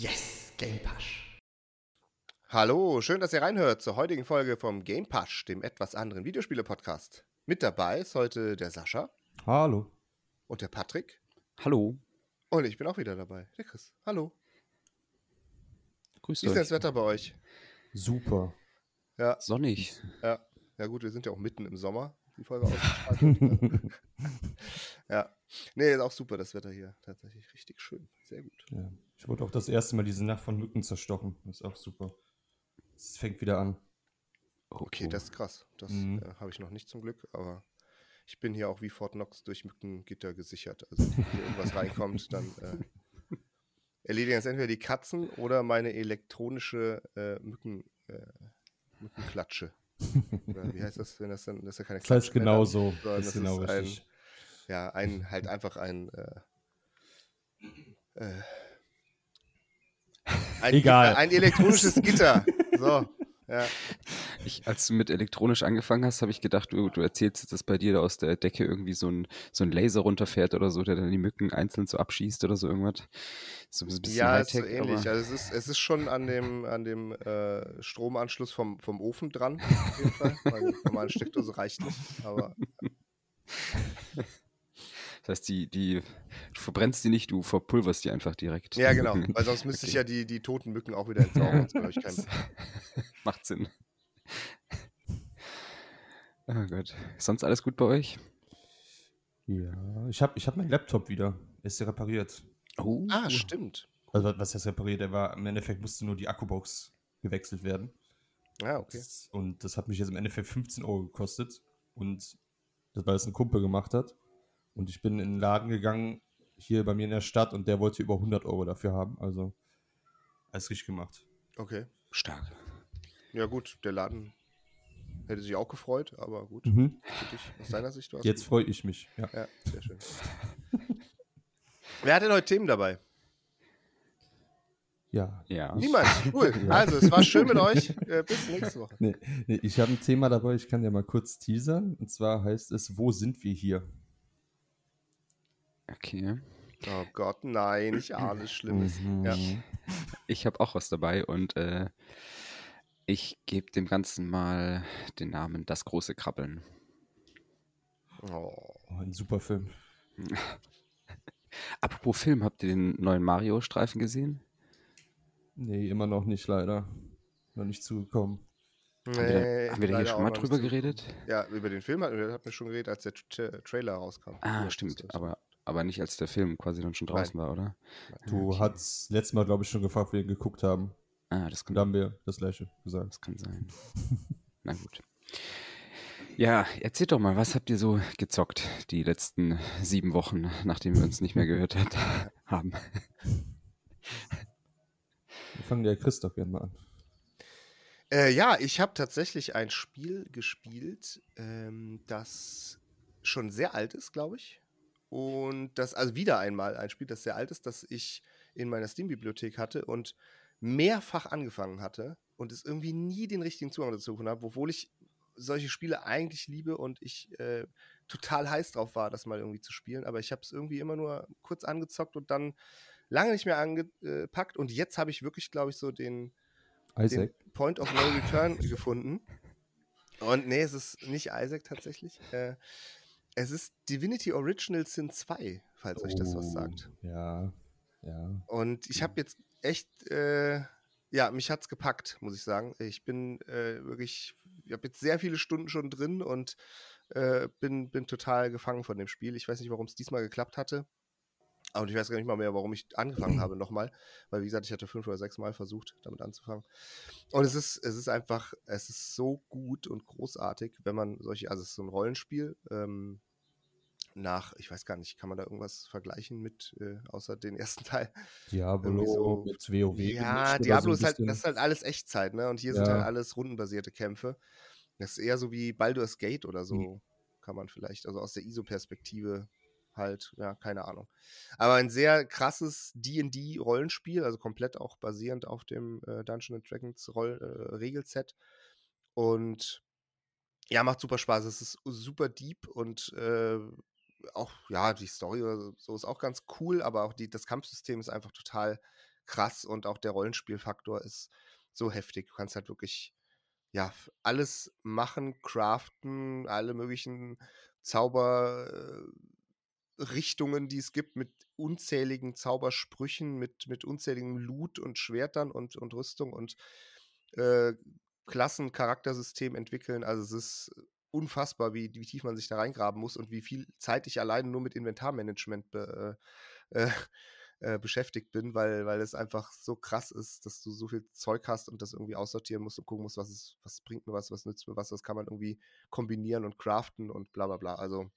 Yes, Game Pasch. Hallo, schön, dass ihr reinhört zur heutigen Folge vom Game Pasch, dem etwas anderen Videospiele-Podcast. Mit dabei ist heute der Sascha Hallo. und der Patrick. Hallo. Und ich bin auch wieder dabei, der Chris. Hallo. Grüßt Wie ist denn euch. das Wetter bei euch? Super. Ja, Sonnig. ja. Ja gut, wir sind ja auch mitten im Sommer, die Folge ausgestrahlt. ja. Nee, ist auch super, das Wetter hier. Tatsächlich richtig schön. Sehr gut. Ja. Ich wurde auch das erste Mal diese Nacht von Mücken zerstochen. Das ist auch super. Es fängt wieder an. Okay, Oh. das ist krass. Das Mhm. äh, habe ich noch nicht zum Glück, aber ich bin hier auch wie Fort Knox durch Mückengitter gesichert. Also wenn hier irgendwas reinkommt, dann äh, erledigen es entweder die Katzen oder meine elektronische äh, Mücken, äh, Mückenklatsche. Oder wie heißt das, wenn das dann, das ist ja keine Das heißt Klatsche genau so. Das ist genau ist ein, richtig. ja, ein, halt einfach ein, äh, äh, ein Egal. Gitter, ein elektronisches Gitter. So, ja. Ich, als du mit elektronisch angefangen hast, habe ich gedacht, du, du erzählst, dass bei dir da aus der Decke irgendwie so ein, so ein Laser runterfährt oder so, der dann die Mücken einzeln so abschießt oder so irgendwas. So ein bisschen Ja, ist so ähnlich. Also es ist, es ist schon an dem, an dem äh, Stromanschluss vom, vom Ofen dran, auf jeden Fall. Weil die normale Steckdose reicht nicht. Aber Das heißt, die, die, du verbrennst die nicht, du verpulverst die einfach direkt. ja, genau. Weil sonst müsste ich Okay. ja die, die toten Mücken auch wieder entsorgen. Sonst habe ich keinen Macht Sinn. Oh Gott. Sonst alles gut bei euch? Ja, ich habe ich hab meinen Laptop wieder. Ist ja repariert. Oh. Ah, stimmt. Also, was heißt repariert? Der war, im Endeffekt musste nur die Akkubox gewechselt werden. Ja, okay. Das, und das hat mich jetzt im Endeffekt 15 Euro gekostet. Und das, weil das ein Kumpel gemacht hat. Und ich bin in den Laden gegangen, hier bei mir in der Stadt, und der wollte über 100 Euro dafür haben. Also, alles richtig gemacht. Okay. Stark. Ja, gut. Der Laden hätte sich auch gefreut, aber gut. Mhm. Für dich, aus deiner Sicht es Jetzt freue ich mich. Ja. Ja, sehr schön. Wer hat denn heute Themen dabei? ja. Ja. Niemand. Cool. Also, es war schön mit euch. Äh, bis nächste Woche. Nee, nee, ich habe ein Thema dabei, ich kann ja mal kurz teasern. Und zwar heißt es, wo sind wir hier? Okay. Oh Gott, nein, nicht alles Schlimmes. Ja. Mhm. Ich habe auch was dabei und äh, ich gebe dem Ganzen mal den Namen Das große Krabbeln. Oh. Oh, ein super Film. Apropos Film, habt ihr den neuen Mario-Streifen gesehen? Nee, immer noch nicht, leider. Noch nicht zugekommen. Nee, haben wir da, haben wir da hier schon mal drüber geredet? Ja, über den Film hatten wir, hatten wir schon geredet, als der Tra Trailer rauskam. Ah, Ja, stimmt. Aber, aber nicht als der Film quasi dann schon draußen war, oder? Du okay. hast letztes Mal, glaube ich, schon gefragt, wie wir ihn geguckt haben. Ah, das Und kann, da haben wir das gleiche gesagt. das kann sein. Na gut. Ja, erzählt doch mal, was habt ihr so gezockt die letzten sieben Wochen, nachdem wir uns nicht mehr gehört hat, haben? Wir fangen der Christoph gerne mal an. Äh, ja, ich habe tatsächlich ein Spiel gespielt, ähm, das schon sehr alt ist, glaube ich. Und das, also wieder einmal ein Spiel, das sehr alt ist, das ich in meiner Steam-Bibliothek hatte und mehrfach angefangen hatte und es irgendwie nie den richtigen Zugang dazu gefunden habe, obwohl ich solche Spiele eigentlich liebe und ich äh, total heiß drauf war, das mal irgendwie zu spielen. Aber ich habe es irgendwie immer nur kurz angezockt und dann lange nicht mehr angepackt. Und jetzt habe ich wirklich, glaube ich, so den, den Point of No Return gefunden. Und nee, es ist nicht Isaac tatsächlich. Äh, es ist Divinity Original Sin 2, falls euch das was Oh, sagt. Ja, ja. Und ich habe jetzt echt, äh, ja, mich hat's gepackt, muss ich sagen. Ich bin äh, wirklich, ich habe jetzt sehr viele Stunden schon drin und äh, bin, bin total gefangen von dem Spiel. Ich weiß nicht, warum es diesmal geklappt hatte. Und ich weiß gar nicht mal mehr, warum ich angefangen habe nochmal. Weil, wie gesagt, ich hatte fünf oder sechs Mal versucht, damit anzufangen. Und es ist, es ist einfach, es ist so gut und großartig, wenn man solche, also es ist so ein Rollenspiel, ähm, nach, ich weiß gar nicht, kann man da irgendwas vergleichen mit, äh, außer den ersten Teil? Diablo so- mit WoW. Ja, Diablo so ist halt, das ist halt alles Echtzeit, ne? Und hier sind Ja. halt alles rundenbasierte Kämpfe. Das ist eher so wie Baldur's Gate oder so, Mhm. kann man vielleicht, also aus der ISO-Perspektive halt, ja, keine Ahnung. Aber ein sehr krasses D&D-Rollenspiel, also komplett auch basierend auf dem äh, Dungeons Dragons Roll, äh, Regelset. Und ja, macht super Spaß. Es ist super deep und äh, auch, ja, die Story oder so ist auch ganz cool, aber auch die, das Kampfsystem ist einfach total krass und auch der Rollenspielfaktor ist so heftig. Du kannst halt wirklich ja alles machen, craften, alle möglichen Zauberrichtungen, die es gibt, mit unzähligen Zaubersprüchen, mit, mit unzähligen Loot und Schwertern und, und Rüstung und äh, Klassen-Charaktersystem entwickeln. Also es ist unfassbar, wie, wie tief man sich da reingraben muss und wie viel Zeit ich alleine nur mit Inventarmanagement be, äh, äh, äh, beschäftigt bin, weil, weil es einfach so krass ist, dass du so viel Zeug hast und das irgendwie aussortieren musst und gucken musst, was, ist, was bringt mir was, was nützt mir was, was kann man irgendwie kombinieren und craften und bla bla bla. Also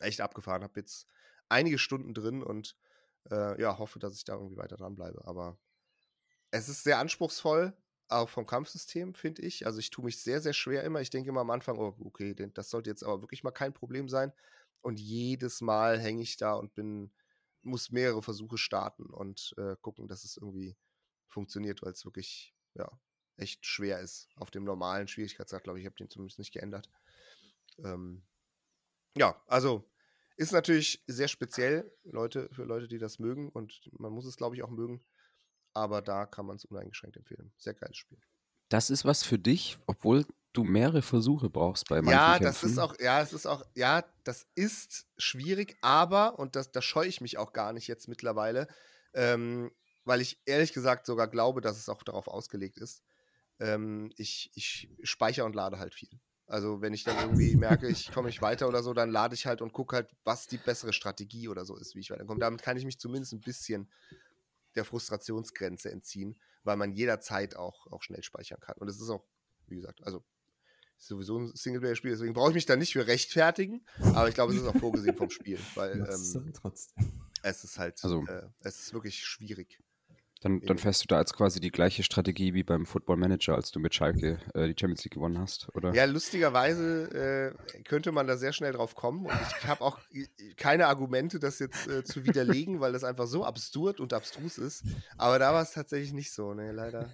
echt abgefahren. Hab jetzt einige Stunden drin und äh, ja, hoffe, dass ich da irgendwie weiter dranbleibe. Aber es ist sehr anspruchsvoll, auch vom Kampfsystem, finde ich. Also ich tue mich sehr, sehr schwer immer. Ich denke immer am Anfang, oh, okay, das sollte jetzt aber wirklich mal kein Problem sein. Und jedes Mal hänge ich da und bin, muss mehrere Versuche starten und äh, gucken, dass es irgendwie funktioniert, weil es wirklich, ja, echt schwer ist. Auf dem normalen Schwierigkeitsgrad, glaube ich, habe den zumindest nicht geändert. Ähm, ja, also ist natürlich sehr speziell, Leute, für Leute, die das mögen und man muss es, glaube ich, auch mögen aber da kann man es uneingeschränkt empfehlen. Sehr geiles Spiel. Das ist was für dich, obwohl du mehrere Versuche brauchst bei manchen Ja, Kämpfen. das ist auch, ja, es ist auch, ja, das ist schwierig, aber, und das, da scheue ich mich auch gar nicht jetzt mittlerweile, ähm, weil ich ehrlich gesagt sogar glaube, dass es auch darauf ausgelegt ist. Ähm, ich, ich speichere und lade halt viel. Also wenn ich dann irgendwie merke, ich komme nicht weiter oder so, dann lade ich halt und gucke halt, was die bessere Strategie oder so ist, wie ich weiterkomme. Damit kann ich mich zumindest ein bisschen der Frustrationsgrenze entziehen, weil man jederzeit auch, auch schnell speichern kann. Und es ist auch, wie gesagt, also ist sowieso ein Singleplayer-Spiel, deswegen brauche ich mich da nicht für rechtfertigen, aber ich glaube, es ist auch vorgesehen vom Spiel, weil ähm, es ist halt, also, äh, es ist wirklich schwierig. Dann, dann fährst du da als quasi die gleiche Strategie wie beim Football Manager, als du mit Schalke äh, die Champions League gewonnen hast, oder? Ja, lustigerweise äh, könnte man da sehr schnell drauf kommen. Und ich habe auch keine Argumente, das jetzt äh, zu widerlegen, weil das einfach so absurd und abstrus ist. Aber da war es tatsächlich nicht so, ne, leider.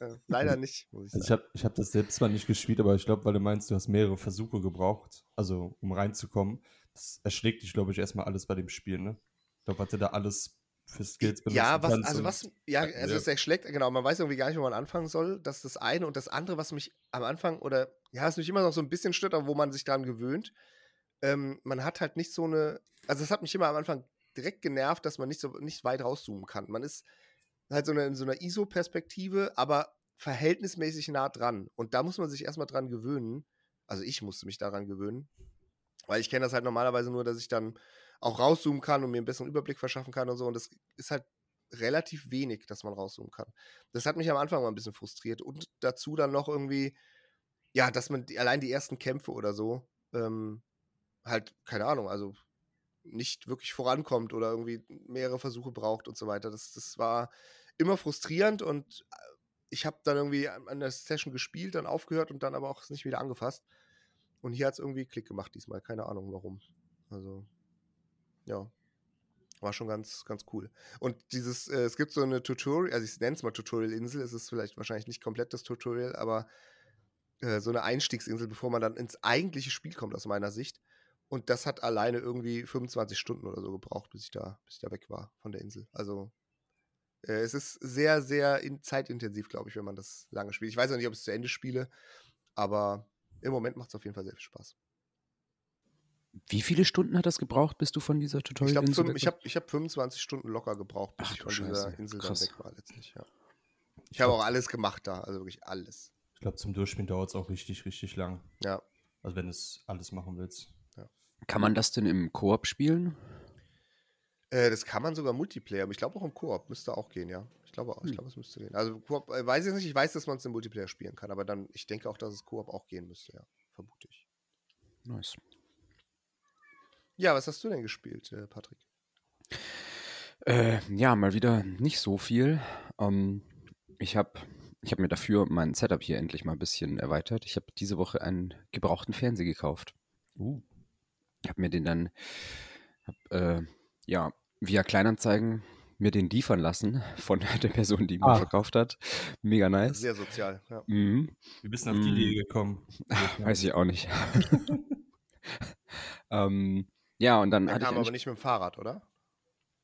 Äh, leider nicht, muss ich sagen. Also ich habe ich hab das selbst zwar nicht gespielt, aber ich glaube, weil du meinst, du hast mehrere Versuche gebraucht, also um reinzukommen. Das erschlägt dich, glaube ich, erstmal alles bei dem Spiel, ne? Ich glaube, was du da alles für Skills benutzen Ja, was, also was, ja, also es erschlägt, genau, man weiß irgendwie gar nicht, wo man anfangen soll. Das ist das eine. Und das andere, was mich am Anfang, oder ja, es mich immer noch so ein bisschen stört, aber wo man sich daran gewöhnt, ähm, man hat halt nicht so eine, also es hat mich immer am Anfang direkt genervt, dass man nicht so nicht weit rauszoomen kann. Man ist halt so eine, in so einer ISO-Perspektive, aber verhältnismäßig nah dran. Und da muss man sich erstmal dran gewöhnen. Also ich musste mich daran gewöhnen. Weil ich kenne das halt normalerweise nur, dass ich dann auch rauszoomen kann und mir einen besseren Überblick verschaffen kann und so. Und das ist halt relativ wenig, dass man rauszoomen kann. Das hat mich am Anfang mal ein bisschen frustriert. Und dazu dann noch irgendwie, ja, dass man die, allein die ersten Kämpfe oder so, ähm, halt, keine Ahnung, also nicht wirklich vorankommt oder irgendwie mehrere Versuche braucht und so weiter. Das, das war immer frustrierend und äh, ich habe dann irgendwie an der Session gespielt, dann aufgehört und dann aber auch nicht wieder angefasst. Und hier hat es irgendwie Klick gemacht diesmal, keine Ahnung warum. Also ja. War schon ganz, ganz cool. Und dieses, äh, es gibt so eine Tutorial, also ich nenne es mal Tutorial-Insel, es ist vielleicht wahrscheinlich nicht komplett das Tutorial, aber äh, so eine Einstiegsinsel, bevor man dann ins eigentliche Spiel kommt, aus meiner Sicht. Und das hat alleine irgendwie 25 Stunden oder so gebraucht, bis ich da, bis ich da weg war von der Insel. Also äh, es ist sehr, sehr in, zeitintensiv, glaube ich, wenn man das lange spielt. Ich weiß auch nicht, ob ich es zu Ende spiele, aber im Moment macht es auf jeden Fall sehr viel Spaß. Wie viele Stunden hat das gebraucht, bis du von dieser Tutorial-Insel Ich, ich habe ich hab 25 Stunden locker gebraucht, bis Ach, ich von Scheiße. dieser Insel Krass. dann weg war letztlich, ja. Ich habe auch alles gemacht da, also wirklich alles. Ich glaube, zum Durchspielen dauert es auch richtig, richtig lang. Ja. Also wenn du es alles machen willst. Ja. Kann man das denn im Koop spielen? Äh, das kann man sogar Multiplayer, aber ich glaube auch im Koop müsste auch gehen, ja. Ich glaube auch, hm. ich glaube, es müsste gehen. Also Koop, äh, weiß ich nicht, ich weiß, dass man es im Multiplayer spielen kann, aber dann, ich denke auch, dass es Koop auch gehen müsste, ja. Vermute ich. Nice. Ja, was hast du denn gespielt, äh, Patrick? Äh, ja, mal wieder nicht so viel. Ähm, ich habe ich hab mir dafür mein Setup hier endlich mal ein bisschen erweitert. Ich habe diese Woche einen gebrauchten Fernseher gekauft. Uh. Ich habe mir den dann, hab, äh, ja, via Kleinanzeigen mir den liefern lassen von der Person, die ihn ah. verkauft hat. Mega nice. Sehr sozial, ja. Mhm. Wie bist du auf die mhm. Idee gekommen? Weiß ich auch nicht. ähm, ja, und dann Der hatte kam ich aber nicht mit dem Fahrrad, oder?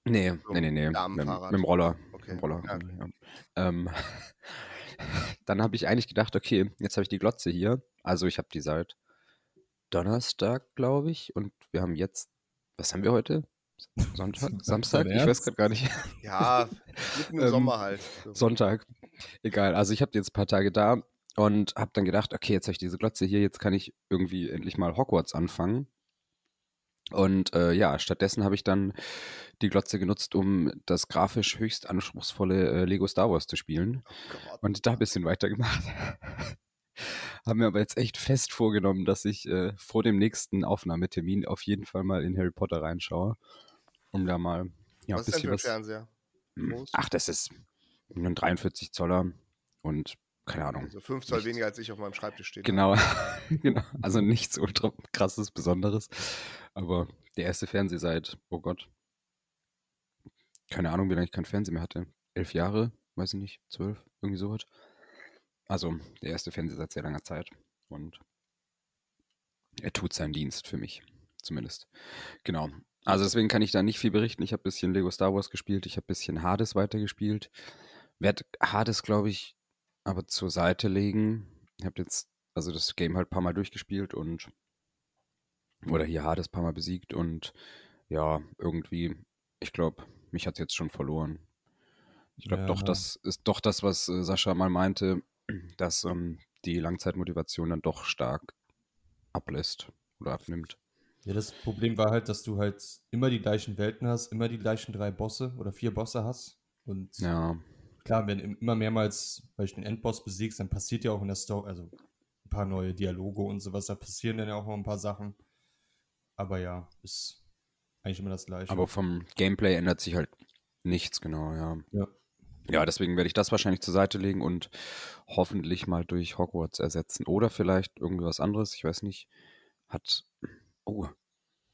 Nee, so, nee, nee, nee. Mit, mit, dem Roller. Okay. Okay. Im Roller. Ja, Ja. Ähm, dann habe ich eigentlich gedacht, okay, jetzt habe ich die Glotze hier. Also ich habe die seit Donnerstag, glaube ich. Und wir haben jetzt, was haben wir heute? Sonntag? Samstag? Ich weiß gerade gar nicht. Ja, mitten im Ähm, Sommer halt. So. Sonntag. Egal. Also ich habe die jetzt ein paar Tage da und habe dann gedacht, okay, jetzt habe ich diese Glotze hier, jetzt kann ich irgendwie endlich mal Hogwarts anfangen. Und äh, ja, stattdessen habe ich dann die Glotze genutzt, um das grafisch höchst anspruchsvolle äh, Lego Star Wars zu spielen. Oh. Und da ein bisschen weitergemacht. Haben mir aber jetzt echt fest vorgenommen, dass ich äh, vor dem nächsten Aufnahmetermin auf jeden Fall mal in Harry Potter reinschaue. Um da mal ja, ein was ist denn bisschen für ein was. Fernseher? groß? Ach, das ist ein 43 Zoller und keine Ahnung. Also 5 Zoll Nichts. weniger als ich auf meinem Schreibtisch stehe. Genau, genau. Also nichts ultra krasses, Besonderes. Aber der erste Fernseher seit, oh Gott, keine Ahnung, wie lange ich keinen Fernseher mehr hatte. Elf Jahre, weiß ich nicht, zwölf, irgendwie sowas. Also der erste Fernseher seit sehr langer Zeit. Und er tut seinen Dienst für mich, zumindest. Genau. Also deswegen kann ich da nicht viel berichten. Ich habe ein bisschen Lego Star Wars gespielt, ich habe ein bisschen Hades weitergespielt. Werd Hades, glaube ich, aber zur Seite legen. Ich habe jetzt also das Game halt ein paar Mal durchgespielt und oder hier Hades ein paar Mal besiegt und ja, irgendwie, ich glaube, mich hat es jetzt schon verloren. Ich glaube Ja. doch, das ist doch das, was äh, Sascha mal meinte, dass ähm, die Langzeitmotivation dann doch stark ablässt oder abnimmt. Ja, das Problem war halt, dass du halt immer die gleichen Welten hast, immer die gleichen drei Bosse oder vier Bosse hast. Und Ja, klar, wenn im- immer mehrmals weil ich den Endboss besiegst, dann passiert ja auch in der Story, also ein paar neue Dialoge und sowas, da passieren dann ja auch noch ein paar Sachen. Aber ja, ist eigentlich immer das Gleiche. aber vom Gameplay ändert sich halt nichts, genau, ja. ja. Ja, deswegen werde ich das wahrscheinlich zur Seite legen und hoffentlich mal durch Hogwarts ersetzen. Oder vielleicht irgendwie was anderes, ich weiß nicht. Hat. Oh,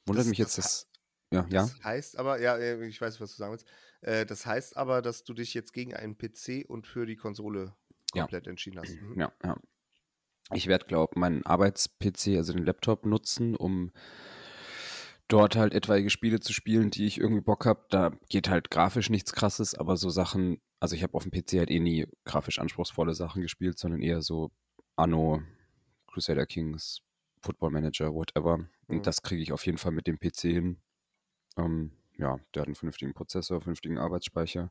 wundert Das- mich jetzt, das dass. Ja, ja. Das heißt aber, ja, ich weiß, was du sagen willst. Äh, das heißt aber, dass du dich jetzt gegen einen PC und für die Konsole Ja. komplett entschieden hast. Mhm. Ja, ja. Ich werde, glaube ich, meinen Arbeits-PC, also den Laptop, nutzen, um dort halt etwaige Spiele zu spielen, die ich irgendwie Bock habe. Da geht halt grafisch nichts krasses, aber so Sachen, also ich habe auf dem PC halt eh nie grafisch anspruchsvolle Sachen gespielt, sondern eher so Anno, Crusader Kings, Football Manager, whatever. Und Mhm. das kriege ich auf jeden Fall mit dem PC hin. Ähm, ja, der hat einen vernünftigen Prozessor, vernünftigen Arbeitsspeicher.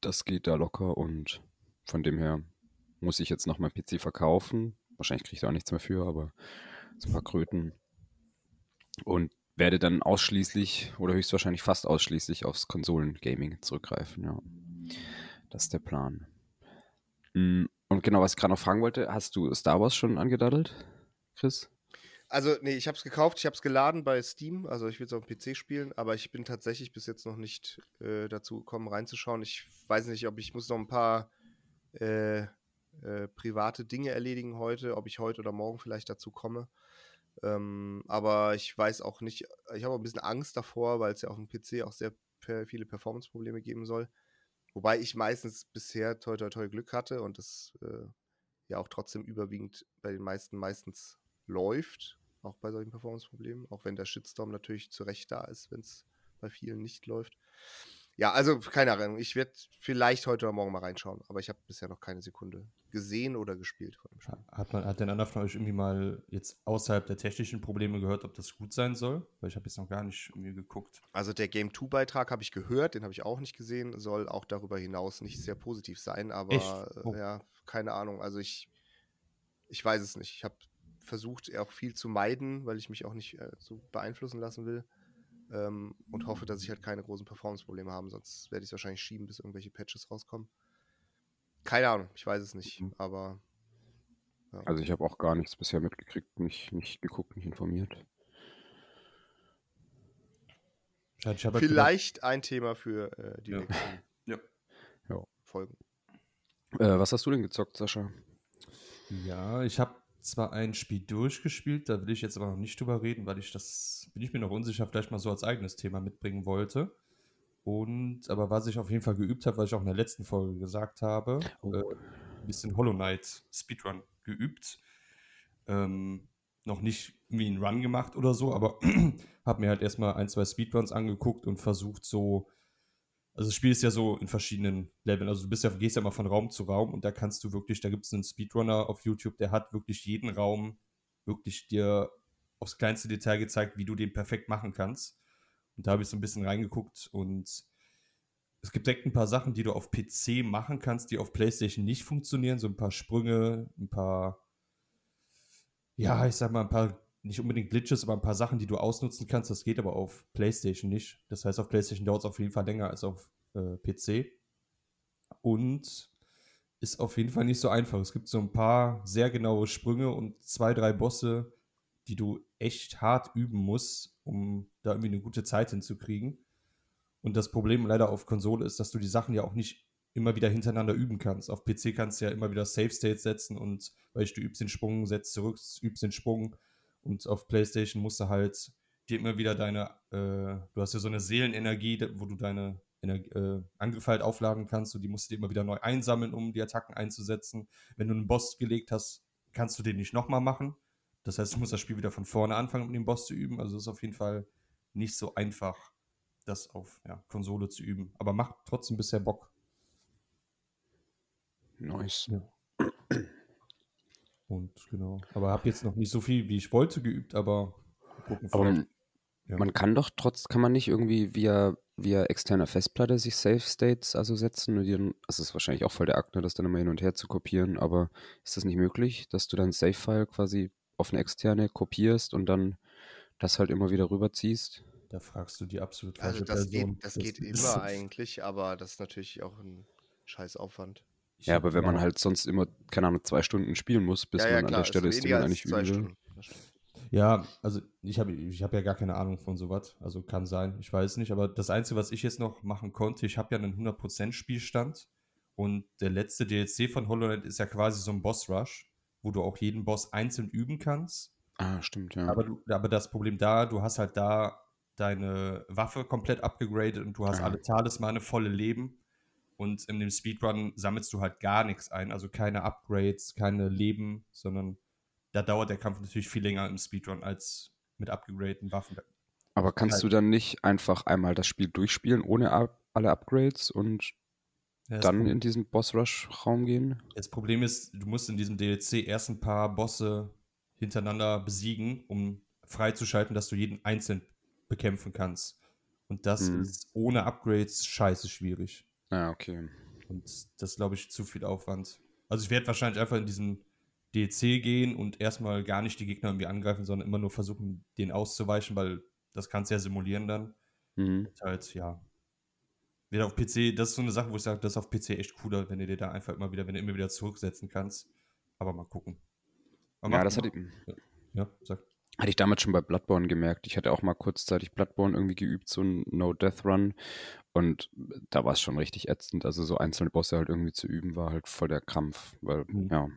Das geht da locker und von dem her muss ich jetzt noch mein PC verkaufen. Wahrscheinlich kriege ich da auch nichts mehr für, aber so ein paar Kröten. Und werde dann ausschließlich oder höchstwahrscheinlich fast ausschließlich aufs Konsolen-Gaming zurückgreifen, ja. Das ist der Plan. Mm, Und genau, was ich gerade noch fragen wollte, hast du Star Wars schon angedaddelt, Chris? Also, nee, ich habe es gekauft, ich habe es geladen bei Steam, also ich will es auf dem PC spielen, aber ich bin tatsächlich bis jetzt noch nicht äh, dazu gekommen, reinzuschauen. Ich weiß nicht, ob ich muss noch ein paar äh, äh, private Dinge erledigen heute, ob ich heute oder morgen vielleicht dazu komme. Ähm, aber ich weiß auch nicht, ich habe ein bisschen Angst davor, weil es ja auf dem PC auch sehr per viele Performance-Probleme geben soll. Wobei ich meistens bisher toi toi toi Glück hatte und das äh, ja auch trotzdem überwiegend bei den meisten meistens läuft, auch bei solchen Performance-Problemen, auch wenn der Shitstorm natürlich zu Recht da ist, wenn es bei vielen nicht läuft. Ja, also keine Ahnung, ich werde vielleicht heute oder morgen mal reinschauen, aber ich habe bisher noch keine Sekunde gesehen oder gespielt von dem Spiel. Hat, man, hat denn einer von euch irgendwie mal jetzt außerhalb der technischen Probleme gehört, ob das gut sein soll? Weil ich habe jetzt noch gar nicht irgendwie geguckt. Also der Game 2-Beitrag habe ich gehört, den habe ich auch nicht gesehen, soll auch darüber hinaus nicht sehr positiv sein, aber? Oh. äh, ja, keine Ahnung. Also ich, ich weiß es nicht. Ich habe versucht, auch viel zu meiden, weil ich mich auch nicht äh, so beeinflussen lassen will. Ähm, und hoffe, dass ich halt keine großen Performance-Probleme habe, sonst werde ich es wahrscheinlich schieben, bis irgendwelche Patches rauskommen. Keine Ahnung, ich weiß es nicht, Mhm. aber ja. Also ich habe auch gar nichts bisher mitgekriegt, nicht, nicht geguckt, nicht informiert. Halt vielleicht ein Thema für äh, die Ja. nächsten Ja. Ja. Folgen. Äh, was hast du denn gezockt, Sascha? Ja, ich habe zwar ein Spiel durchgespielt, da will ich jetzt aber noch nicht drüber reden, weil ich das, bin ich mir noch unsicher, vielleicht mal so als eigenes Thema mitbringen wollte. Und, aber was ich auf jeden Fall geübt habe, was ich auch in der letzten Folge gesagt habe, Oh. äh, ein bisschen Hollow Knight Speedrun geübt. Ähm, noch nicht wie einen Run gemacht oder so, aber habe mir halt erstmal ein, zwei Speedruns angeguckt und versucht so also das Spiel ist ja so in verschiedenen Leveln. Also du bist ja, gehst ja mal von Raum zu Raum und da kannst du wirklich, da gibt es einen Speedrunner auf YouTube, der hat wirklich jeden Raum wirklich dir aufs kleinste Detail gezeigt, wie du den perfekt machen kannst. Und da habe ich so ein bisschen reingeguckt und es gibt direkt ein paar Sachen, die du auf PC machen kannst, die auf PlayStation nicht funktionieren. So ein paar Sprünge, ein paar, ja, ich sag mal, ein paar, nicht unbedingt Glitches, aber ein paar Sachen, die du ausnutzen kannst. Das geht aber auf PlayStation nicht. Das heißt, auf PlayStation dauert es auf jeden Fall länger als auf äh, PC. Und ist auf jeden Fall nicht so einfach. Es gibt so ein paar sehr genaue Sprünge und zwei, drei Bosse, die du echt hart üben musst, um da irgendwie eine gute Zeit hinzukriegen. Und das Problem leider auf Konsole ist, dass du die Sachen ja auch nicht immer wieder hintereinander üben kannst. Auf PC kannst du ja immer wieder Save States setzen und weil du übst den Sprung, setzt zurück, übst den Sprung. Und auf PlayStation musst du halt dir immer wieder deine, äh, du hast ja so eine Seelenenergie, wo du deine Energie, äh, Angriffe halt aufladen kannst und die musst du dir immer wieder neu einsammeln, um die Attacken einzusetzen. Wenn du einen Boss gelegt hast, kannst du den nicht nochmal machen. Das heißt, du musst das Spiel wieder von vorne anfangen, um den Boss zu üben. Also ist auf jeden Fall nicht so einfach das auf ja, Konsole zu üben. Aber macht trotzdem bisher Bock. Nice. Ja. Und genau. Aber habe jetzt noch nicht so viel, wie ich wollte, geübt, aber gucken. Aber man, ja. man kann doch trotz, kann man nicht irgendwie via, via externer Festplatte sich Save States also setzen und dann, also ist wahrscheinlich auch voll der Akt, ne, das dann immer hin und her zu kopieren, aber ist das nicht möglich, dass du dann Save-File quasi auf eine externe kopierst und dann das halt immer wieder rüberziehst? Da fragst du die absolut falsche Also das Person. geht, das, das geht immer eigentlich, aber das ist natürlich auch ein scheiß Aufwand. Ja, aber wenn man halt sonst immer, keine Ahnung, zwei Stunden spielen muss, bis ja, ja, man klar, an der Stelle ist, die man eigentlich üben will. Ja, also ich habe ich hab ja gar keine Ahnung von sowas. Also kann sein, ich weiß nicht. Aber das Einzige, was ich jetzt noch machen konnte, ich habe ja einen 100% Spielstand. Und der letzte DLC von HoloLens ist ja quasi so ein Boss-Rush, wo du auch jeden Boss einzeln üben kannst. Ah, stimmt, ja. Aber, du, aber das Problem da, du hast halt da deine Waffe komplett abgegradet und du hast ah. alle Talismane volle Leben. Und in dem Speedrun sammelst du halt gar nichts ein, also keine Upgrades, keine Leben, sondern da dauert der Kampf natürlich viel länger im Speedrun als mit abgegradeten Waffen. Aber kannst halt. du dann nicht einfach einmal das Spiel durchspielen ohne ab alle Upgrades und ja, dann in diesen Boss-Rush-Raum gehen? Das Problem ist, du musst in diesem DLC erst ein paar Bosse hintereinander besiegen, um freizuschalten, dass du jeden einzeln bekämpfen kannst. Und das mhm. ist ohne Upgrades scheiße schwierig. Ja, okay. Und das glaube ich zu viel Aufwand. Also ich werde wahrscheinlich einfach in diesen DLC gehen und erstmal gar nicht die Gegner irgendwie angreifen, sondern immer nur versuchen, den auszuweichen, weil das kannst du ja simulieren dann. Mhm. halt, ja. Wieder auf PC, das ist so eine Sache, wo ich sage, das ist auf PC echt cooler, wenn du dir da einfach immer wieder, wenn du immer wieder zurücksetzen kannst. Aber mal gucken. Aber ja, das hatte ich. Ja, ja, sag. Hatte ich damals schon bei Bloodborne gemerkt. Ich hatte auch mal kurzzeitig Bloodborne irgendwie geübt, so ein No-Death-Run. Und da war es schon richtig ätzend. Also so einzelne Bosse halt irgendwie zu üben, war halt voll der Krampf. Weil, mhm. ja,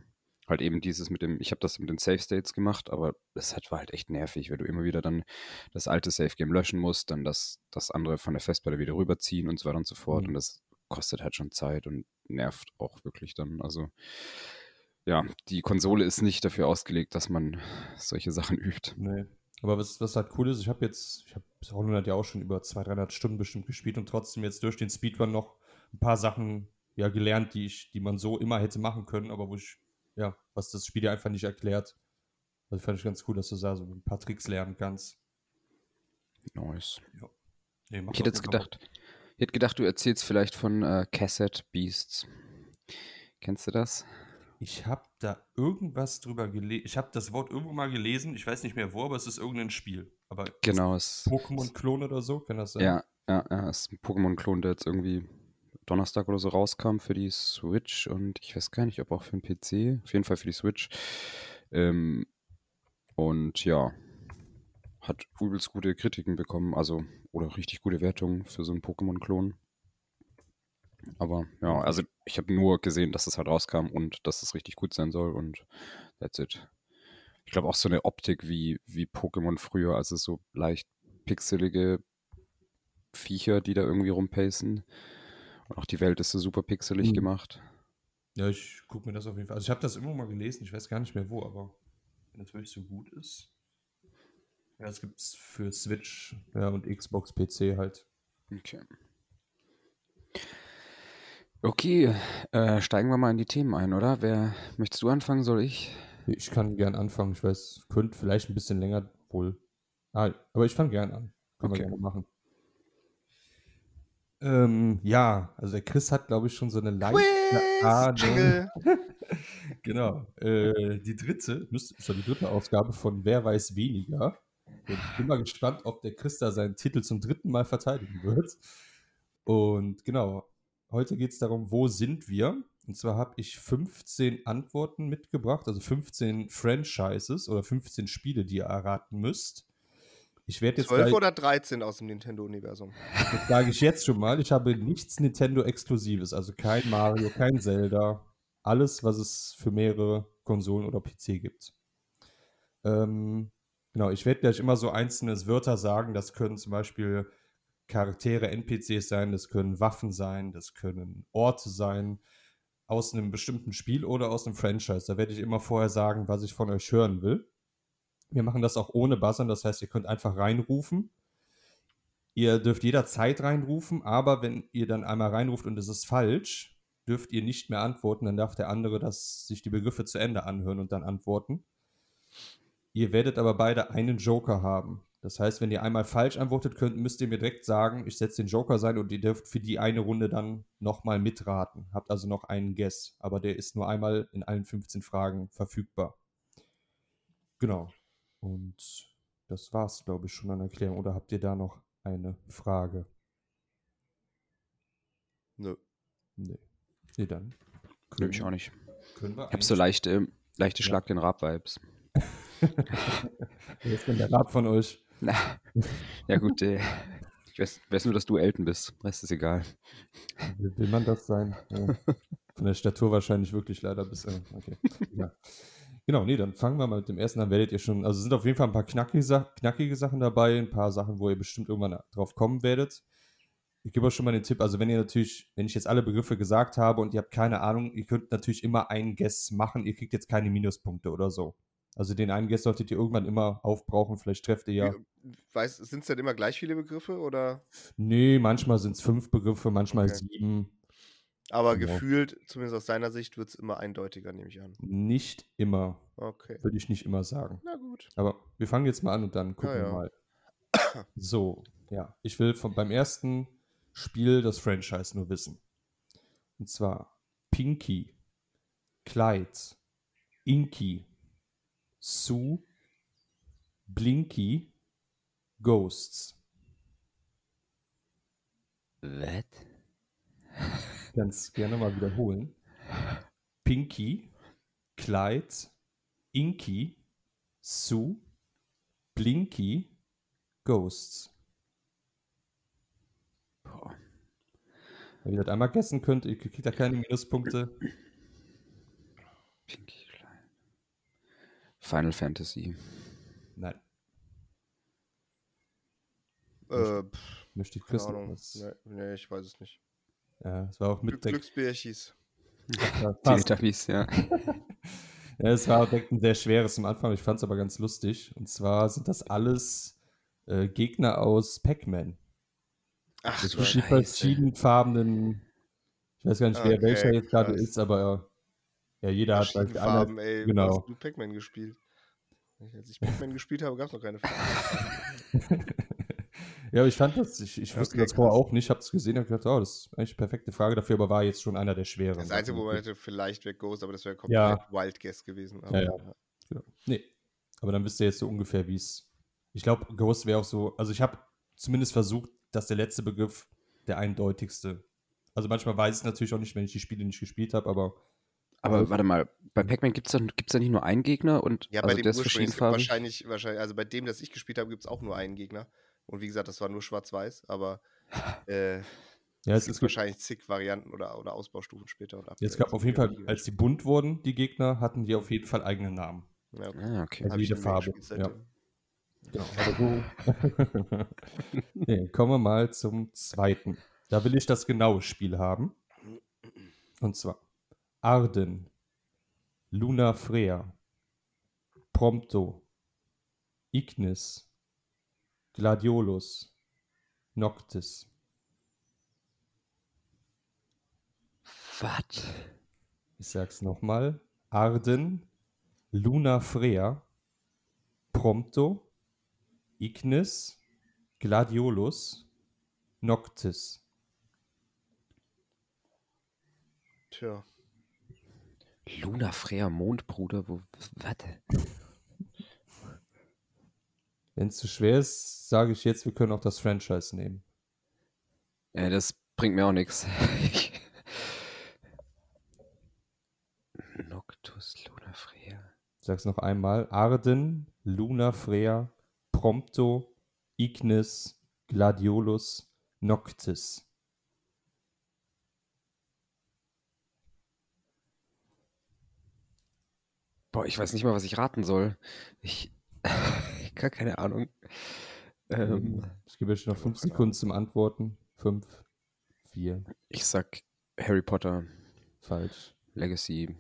halt eben dieses mit dem, ich habe das mit den Safe States gemacht, aber das hat, war halt echt nervig, weil du immer wieder dann das alte Safe Game löschen musst, dann das, das andere von der Festplatte wieder rüberziehen und so weiter und so fort. Mhm. Und das kostet halt schon Zeit und nervt auch wirklich dann. Also ja, die Konsole ist nicht dafür ausgelegt, dass man solche Sachen übt. Nee. Aber was, was halt cool ist, ich habe jetzt, ich habe Holland ja auch schon über 200, 300 Stunden bestimmt gespielt und trotzdem jetzt durch den Speedrun noch ein paar Sachen ja gelernt, die ich, die man so immer hätte machen können, aber wo ich, ja, was das Spiel dir einfach nicht erklärt. Also fand ich ganz cool, dass du da so ein paar Tricks lernen kannst. Nice. Ja. Nee, ich hätte jetzt gedacht, ich hätte gedacht, du erzählst vielleicht von äh, Cassette Beasts. Kennst du das? Ich habe da irgendwas drüber gelesen. Ich habe das Wort irgendwo mal gelesen. Ich weiß nicht mehr wo, aber es ist irgendein Spiel. Aber genau, es Pokémon-Klon oder so, kann das sein? Ja, ja, ja, es ist ein Pokémon-Klon, der jetzt irgendwie Donnerstag oder so rauskam für die Switch und ich weiß gar nicht, ob auch für den PC. Auf jeden Fall für die Switch. Ähm, und ja, hat übelst gute Kritiken bekommen, also oder richtig gute Wertungen für so einen Pokémon-Klon. Aber ja, also ich habe nur gesehen, dass es halt rauskam und dass es richtig gut sein soll und that's it. Ich glaube auch so eine Optik wie, wie Pokémon früher, also so leicht pixelige Viecher, die da irgendwie rumpacen. Und auch die Welt ist so super pixelig mhm. gemacht. Ja, ich gucke mir das auf jeden Fall. Also ich habe das immer mal gelesen, ich weiß gar nicht mehr wo, aber wenn es wirklich so gut ist. Ja, es gibt es für Switch ja, und Xbox PC halt. Okay. Okay, äh, steigen wir mal in die Themen ein, oder? Wer möchtest du anfangen? Soll ich? Ich kann gern anfangen. Ich weiß, könnte vielleicht ein bisschen länger wohl. Ah, aber ich fange gern an. Können Okay. wir gerne machen. Ähm, ja, also der Chris hat, glaube ich, schon so eine leichte Ahnung. Genau. Äh, die dritte, müsste, ist doch die dritte Ausgabe von Wer weiß weniger. Und ich bin mal gespannt, ob der Chris da seinen Titel zum dritten Mal verteidigen wird. Und genau, heute geht es darum, wo sind wir? Und zwar habe ich 15 Antworten mitgebracht, also 15 Franchises oder 15 Spiele, die ihr erraten müsst. Ich werde jetzt 12 gleich, oder 13 aus dem Nintendo-Universum. das sage ich jetzt schon mal, ich habe nichts Nintendo-Exklusives, also kein Mario, kein Zelda, alles, was es für mehrere Konsolen oder PC gibt. Ähm, genau, ich werde gleich immer so einzelne Wörter sagen, das können zum Beispiel Charaktere, NPCs sein, das können Waffen sein, das können Orte sein, aus einem bestimmten Spiel oder aus einem Franchise. Da werde ich immer vorher sagen, was ich von euch hören will. Wir machen das auch ohne Buzzern, das heißt, ihr könnt einfach reinrufen. Ihr dürft jederzeit reinrufen, aber wenn ihr dann einmal reinruft und es ist falsch, dürft ihr nicht mehr antworten. Dann darf der andere das, sich die Begriffe zu Ende anhören und dann antworten. Ihr werdet aber beide einen Joker haben. Das heißt, wenn ihr einmal falsch antwortet könnt, müsst ihr mir direkt sagen, ich setze den Joker sein und ihr dürft für die eine Runde dann nochmal mitraten. Habt also noch einen Guess, aber der ist nur einmal in allen 15 Fragen verfügbar. Genau. Und das war's, glaube ich, schon an Erklärung. Oder habt ihr da noch eine Frage? Nö. Nee. Nee, dann. Nö, ich auch nicht. Können wir Ich habe so leichte, leichte Ja. Schlag den Rab-Vibes. Wer ist denn der Rat von euch? Na, ja gut, äh, ich weiß, weiß nur, dass du Elton bist. Rest ist egal. Will, will man das sein? Von der Statur wahrscheinlich wirklich leider bis. Äh, okay. ja. Genau, nee, dann fangen wir mal mit dem ersten an. Werdet ihr schon, also sind auf jeden Fall ein paar knackige, knackige Sachen dabei, ein paar Sachen, wo ihr bestimmt irgendwann drauf kommen werdet. Ich gebe euch schon mal den Tipp, also wenn ihr natürlich, wenn ich jetzt alle Begriffe gesagt habe und ihr habt keine Ahnung, ihr könnt natürlich immer einen Guess machen, ihr kriegt jetzt keine Minuspunkte oder so. Also den einen Guess solltet ihr irgendwann immer aufbrauchen, vielleicht trefft ihr ja. Sind es denn immer gleich viele Begriffe oder? Nee, manchmal sind es fünf Begriffe, manchmal Okay. sieben. Aber Genau. gefühlt, zumindest aus deiner Sicht, wird es immer eindeutiger, nehme ich an. Nicht immer, Okay. würde ich nicht immer sagen. Na gut. Aber wir fangen jetzt mal an und dann gucken Ja, wir ja. mal. So, ja. Ich will von, beim ersten Spiel das Franchise nur wissen. Und zwar Pinky, Clyde, Inky, Sue, Blinky, Ghosts. Was? Ganz gerne mal wiederholen. Pinky, Clyde, Inky, Sue, Blinky, Ghosts. Boah. Wenn ihr das einmal guessen könnt, ihr kriegt da keine Minuspunkte. Pinky. Final Fantasy. Nein, Äh, pff, keine Ahnung. was. Nee, nee, ich weiß es nicht. Ja, es war auch mit der Glücksbärchis. ja. Teletubbies, ja. ja, es war direkt ein sehr schweres am Anfang, ich fand es aber ganz lustig. Und zwar sind das alles äh, Gegner aus Pac-Man. Ach, die Scheiße. verschiedenfarbenen, ich weiß gar nicht, wer Okay, welcher jetzt gerade ist, aber ja, jeder hat halt Farben, ey. genau. Genau. Hast du Pac-Man gespielt? Als ich Pac-Man gespielt habe, gab es noch keine Farben. ja, aber ich fand das, ich, ich wusste Okay, das vorher auch nicht, hab's gesehen und gedacht, oh, das ist eigentlich eine perfekte Frage dafür, aber war jetzt schon einer der schweren. Das Einzige, wo man hätte, vielleicht wäre Ghost, aber das wäre komplett Ja. Wild Guess gewesen. Aber, ja. Ja. Nee. Aber dann wisst ihr jetzt so ungefähr, wie es. Ich glaube, Ghost wäre auch so. Also, ich habe zumindest versucht, dass der letzte Begriff der eindeutigste. Also, manchmal weiß ich es natürlich auch nicht, wenn ich die Spiele nicht gespielt habe, aber. Aber warte mal, bei Pac-Man gibt es da, gibt's da nicht nur einen Gegner und Ja, also bei der dem ist ursprünglich verschiedenfarbig? wahrscheinlich, wahrscheinlich, also bei dem, das ich gespielt habe, gibt es auch nur einen Gegner. Und wie gesagt, das war nur schwarz-weiß, aber äh, Ja, es es gibt ist wahrscheinlich zig Varianten oder, oder Ausbaustufen später. Und Jetzt Upgrades. gab auf jeden Ja, Fall, als die bunt wurden, die Gegner, hatten die auf jeden Fall eigene Namen. Ja, okay. Ah, okay. Also jede Farbe, ja. Genau, aber so. nee, kommen wir mal zum zweiten. Da will ich das genaue Spiel haben. Und zwar Arden, Luna Freya, Prompto, Ignis, Gladiolus, Noctis. Was? Ich sag's nochmal. Arden, Luna Frea, Prompto, Ignis, Gladiolus, Noctis. Tja. Luna Freya Mondbruder, wo. Warte. Wenn es zu schwer ist, sage ich jetzt, wir können auch das Franchise nehmen. Äh, das bringt mir auch nichts. Noctus Luna Freya. Ich sag's noch einmal. Arden, Luna Frea, Prompto, Ignis, Gladiolus, Noctis. Boah, ich weiß nicht mal, was ich raten soll. Ich. Gar keine Ahnung. Ähm, Ich gebe euch noch fünf Sekunden zum Antworten. Fünf, vier, ich sag Harry Potter falsch, Legacy.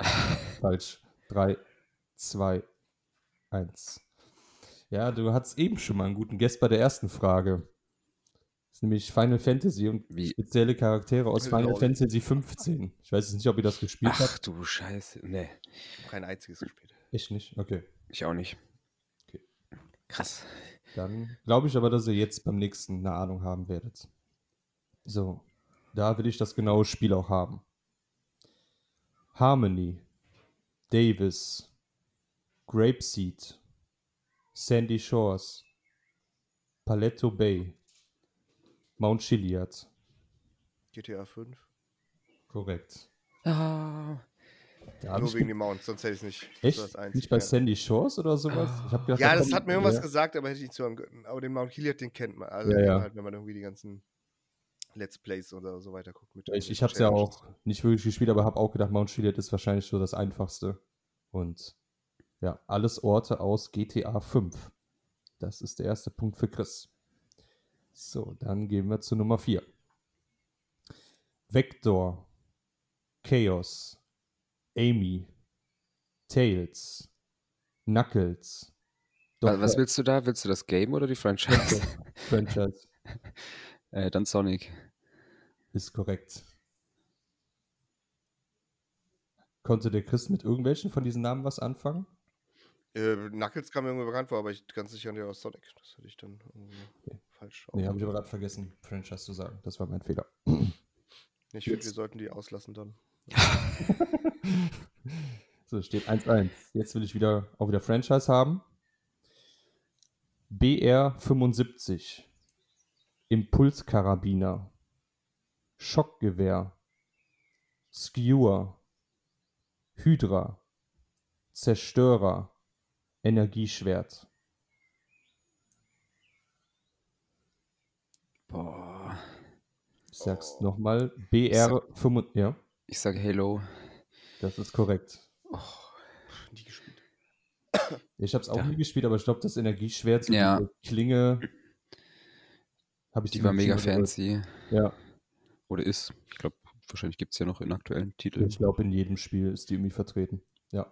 falsch. Drei, zwei, eins. Ja, du hattest eben schon mal einen guten Guest bei der ersten Frage. Ist nämlich Final Fantasy und Wie? spezielle Charaktere aus Final Lol. Fantasy 15. Ich weiß jetzt nicht, ob ihr das gespielt Ach habt. du Scheiße. Nee, Kein einziges gespielt. Ich nicht. Okay. ich auch nicht. Okay. Krass. Dann glaube ich aber, dass ihr jetzt beim nächsten eine Ahnung haben werdet. So, da will ich das genaue Spiel auch haben. Harmony, Davis, Grapeseed, Sandy Shores, Paletto Bay, Mount Chiliad. GTA 5. Korrekt. Ah, Da Nur ich wegen ge- dem Mount, sonst hätte ich es nicht. Echt? Das ist das Nicht bei. Sandy Shores oder sowas? Ich hab gedacht, Ja, da das hat mir irgendwas ja. gesagt, aber hätte ich nicht zuhören können. Aber den Mount Chiliad, den kennt man. Also Ja, ja. man halt, wenn man irgendwie die ganzen Let's Plays oder so weiter guckt. Mit Ich, ich habe es ja auch nicht wirklich gespielt, aber habe auch gedacht, Mount Chiliad ist wahrscheinlich so das einfachste. Und ja, alles Orte aus GTA 5. Das ist der erste Punkt für Chris. So, dann gehen wir zu Nummer 4. Vector, Chaos, Amy, Tails, Knuckles, wa- was Dr. willst du da? Willst du das Game oder die Franchise? Franchise äh, dann Sonic. ist korrekt. Konnte der Chris mit irgendwelchen von diesen Namen was anfangen? Äh, Knuckles kam mir irgendwie bekannt vor, aber ich ganz sicher nicht aus Sonic. Das hatte ich dann irgendwie falsch. Nee, habe ich aber gerade vergessen, Franchise zu sagen. Das war mein Fehler. Ich finde, wir sollten die auslassen dann. So, steht 1-1. Jetzt will ich wieder auch wieder Franchise haben. BR75. Impulskarabiner. Schockgewehr. Skewer. Hydra. Zerstörer. Energieschwert. Boah. Ich sag's Oh. nochmal. BR75. Ja, Ich sag Halo. das ist korrekt. Oh, Nie gespielt. Ich habe es auch Ja. nie gespielt, aber ich glaube, das Energieschwert, so Ja. Klinge, habe ich die war mega fancy. Ja, Oder ist. Ich glaube, wahrscheinlich gibt es ja noch in aktuellen Titeln. ich glaube, in jedem Spiel ist die irgendwie vertreten. Ja.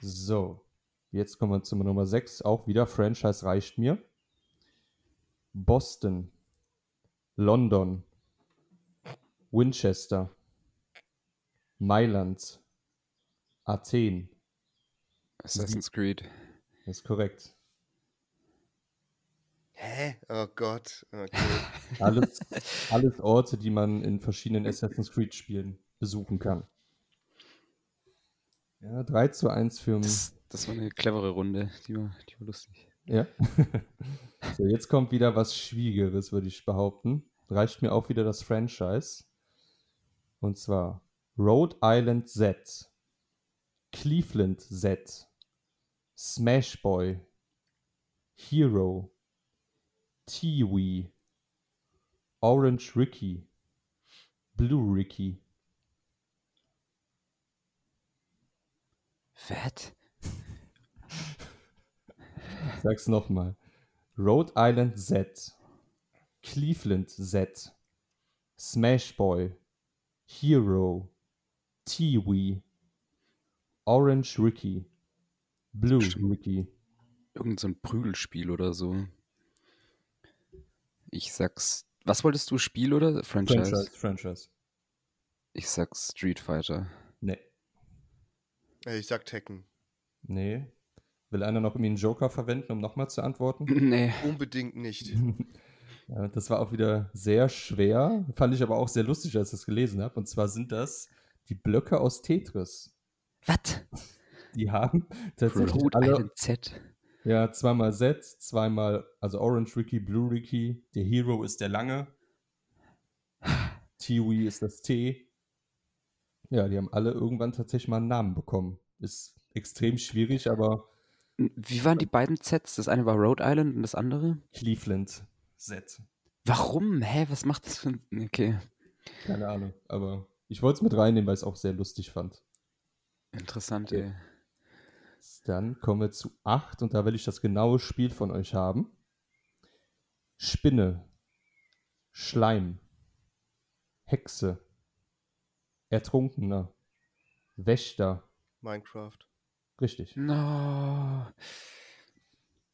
So, jetzt kommen wir zur Nummer 6. Auch wieder, Franchise reicht mir. Boston, London, Winchester, Mailand, Athen. Assassin's Creed. Das ist korrekt. Hä? Oh Gott. Okay. Alles, alles Orte, die man in verschiedenen Assassin's Creed-Spielen besuchen kann. Ja, 3 zu 1 für Das, das war eine clevere Runde. Die war, die war lustig. Ja. so, jetzt kommt wieder was Schwierigeres, würde ich behaupten. Reicht mir auch wieder das Franchise. Und zwar Rhode Island Z, Cleveland Z, Smash Boy, Hero, Tiwi, Orange Ricky, Blue Ricky. Fett? Ich sag's nochmal. Rhode Island Z, Cleveland Z, Smash Boy, Hero, Tiwi, Orange Ricky, Blue Bestimmt. Ricky. Irgend so ein Prügelspiel oder so. Ich sag's. Was wolltest du? Spiel oder Franchise? Franchise, Franchise. Ich sag Street Fighter. Nee. Äh, Ich sag Tekken. Nee. Will einer noch irgendwie einen Joker verwenden, um nochmal zu antworten? Nee. Unbedingt nicht. Ja, das war auch wieder sehr schwer. Fand ich aber auch sehr lustig, als ich das gelesen habe. Und zwar sind das die Blöcke aus Tetris. Was? Die haben tatsächlich Rhode alle Z. Ja, zweimal Z, zweimal, also Orange Ricky, Blue Ricky. Der Hero ist der lange. Tiwi ist das T. Ja, die haben alle irgendwann tatsächlich mal einen Namen bekommen. Ist extrem schwierig, aber Wie waren die beiden Zs? Das eine war Rhode Island und das andere? Cleveland Z. Warum? Hä, was macht das für ein. Okay, Keine Ahnung. Aber ich wollte es mit reinnehmen, weil ich es auch sehr lustig fand. interessant, Okay. ey. Dann kommen wir zu 8 und da will ich das genaue Spiel von euch haben. Spinne, Schleim, Hexe, Ertrunkener, Wächter. Minecraft. Richtig. No.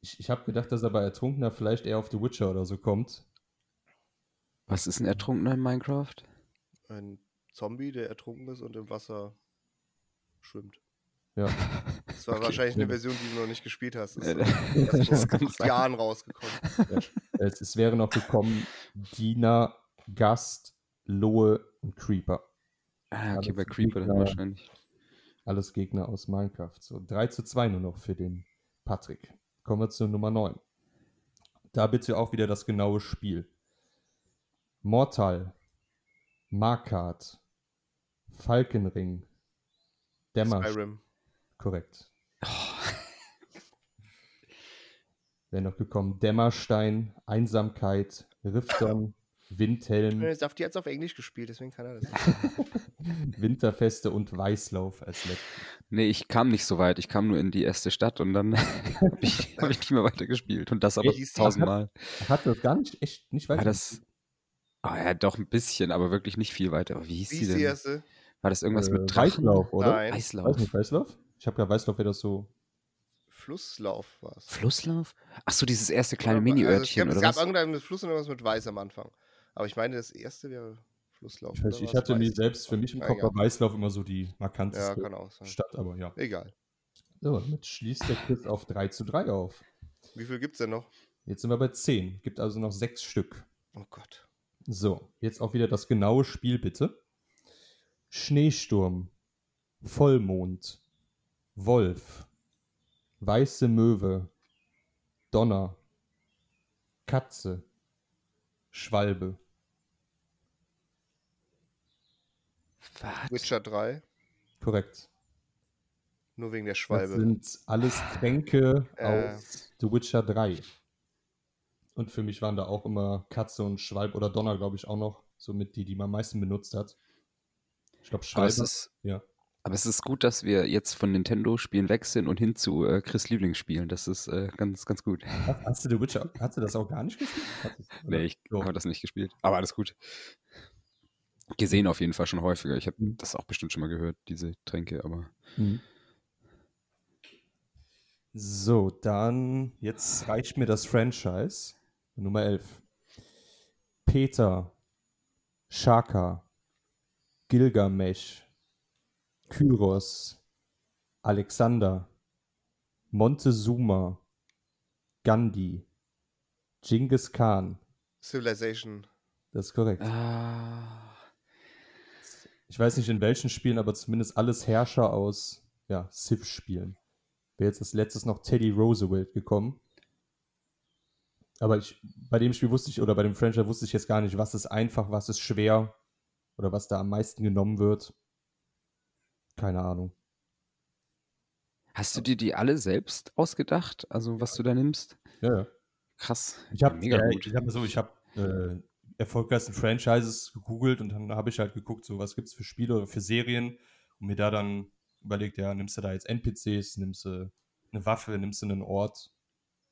Ich, ich habe gedacht, dass er bei Ertrunkener vielleicht eher auf The Witcher oder so kommt. Was ist ein Ertrunkener in Minecraft? Ein Zombie, der ertrunken ist und im Wasser schwimmt. Ja. Das war Okay. wahrscheinlich eine Version, die du noch nicht gespielt hast. Das ist das vor sein. Jahren rausgekommen. es, es wäre noch gekommen Diener, Gast, Lohe und Creeper. Ah, okay, bei Creeper dann wahrscheinlich. Alles Gegner aus Minecraft. So, 3 zu 2 nur noch für den Patrick. Kommen wir zur Nummer 9. Da bitte auch wieder das genaue Spiel. Mortal, Markart, Falkenring, Dämmer. Skyrim. Korrekt. Wäre noch gekommen Dämmerstein, Einsamkeit, Rifton, Windhelm, Safti hat es auf Englisch gespielt, deswegen kann er das. Winterfeste und Weißlauf als letztes. Nee, ich kam nicht so weit. Ich kam nur in die erste Stadt und dann habe ich, hab ich nicht mehr weitergespielt. Und das aber die? tausendmal. Hat das gar nicht, echt nicht War weiter. das. Ah ja, doch ein bisschen, aber wirklich nicht viel weiter. Aber wie hieß Wie die ist die denn? erste? War das irgendwas äh, mit Drachen? Weißlauf, oder? Nein. Eislauf. Weiß nicht, Weißlauf? Ich habe gerade Weißlauf wäre das so. Flusslauf war es. Flusslauf? Ach so, dieses erste kleine Also es Mini-Örtchen, gab, oder es gab was? irgendein mit Fluss und irgendwas mit Weiß am Anfang. Aber ich meine, das erste wäre Flusslauf. Ich, weiß, ich es hatte Weiß? selbst für mich im Kopf war Weißlauf immer so die Ja, markanteste kann auch sein. Stadt, aber ja. Egal. So, damit schließt der Quiz auf 3 zu 3 auf. Wie viel gibt's denn noch? Jetzt sind wir bei 10. Gibt also noch sechs Stück. Oh Gott. So, jetzt auch wieder das genaue Spiel bitte. Schneesturm, Vollmond, Wolf, weiße Möwe, Donner, Katze, Schwalbe. Was? Witcher 3, Korrekt. nur wegen der Das Schwalbe. sind alles Tränke Äh. aus The Witcher 3. Und für mich waren da auch immer Katze und Schwalbe oder Donner, glaube ich, auch noch. Somit die, die man am meisten benutzt hat. Ich glaube, Schwalbe. ist, Ja. Aber es ist gut, dass wir jetzt von Nintendo-Spielen weg sind und hin zu äh, Chris Lieblingsspielen. Das ist äh, ganz, ganz gut. Hast, hast du The Witcher, hast du das auch gar nicht gespielt? Nee, ich So. habe das nicht gespielt. Aber alles gut. Gesehen auf jeden Fall schon häufiger. Ich habe Mhm. das auch bestimmt schon mal gehört, diese Tränke, aber. Mhm. So, dann jetzt reicht mir das Franchise. Nummer 11. Peter, Shaka, Gilgamesh, Kyros, Alexander, Montezuma, Gandhi, Genghis Khan. Civilization. Das ist korrekt. Ah. Ich weiß nicht in welchen Spielen, aber zumindest alles Herrscher aus ja, Civ-Spielen. Wäre jetzt als letztes noch Teddy Roosevelt gekommen. Aber ich, bei dem Spiel wusste ich, oder bei dem Franchise wusste ich jetzt gar nicht, was ist einfach, was ist schwer oder was da am meisten genommen wird. Keine Ahnung. Hast du dir die alle selbst ausgedacht? Also, was du da nimmst? Ja, ja. Krass. Ich habe mega äh, gut. ich hab so, ich habe äh, erfolgreichsten Franchises gegoogelt und dann habe ich halt geguckt, so was gibt es für Spiele oder für Serien und mir da dann überlegt, ja, nimmst du da jetzt NPCs, nimmst du eine Waffe, nimmst du einen Ort.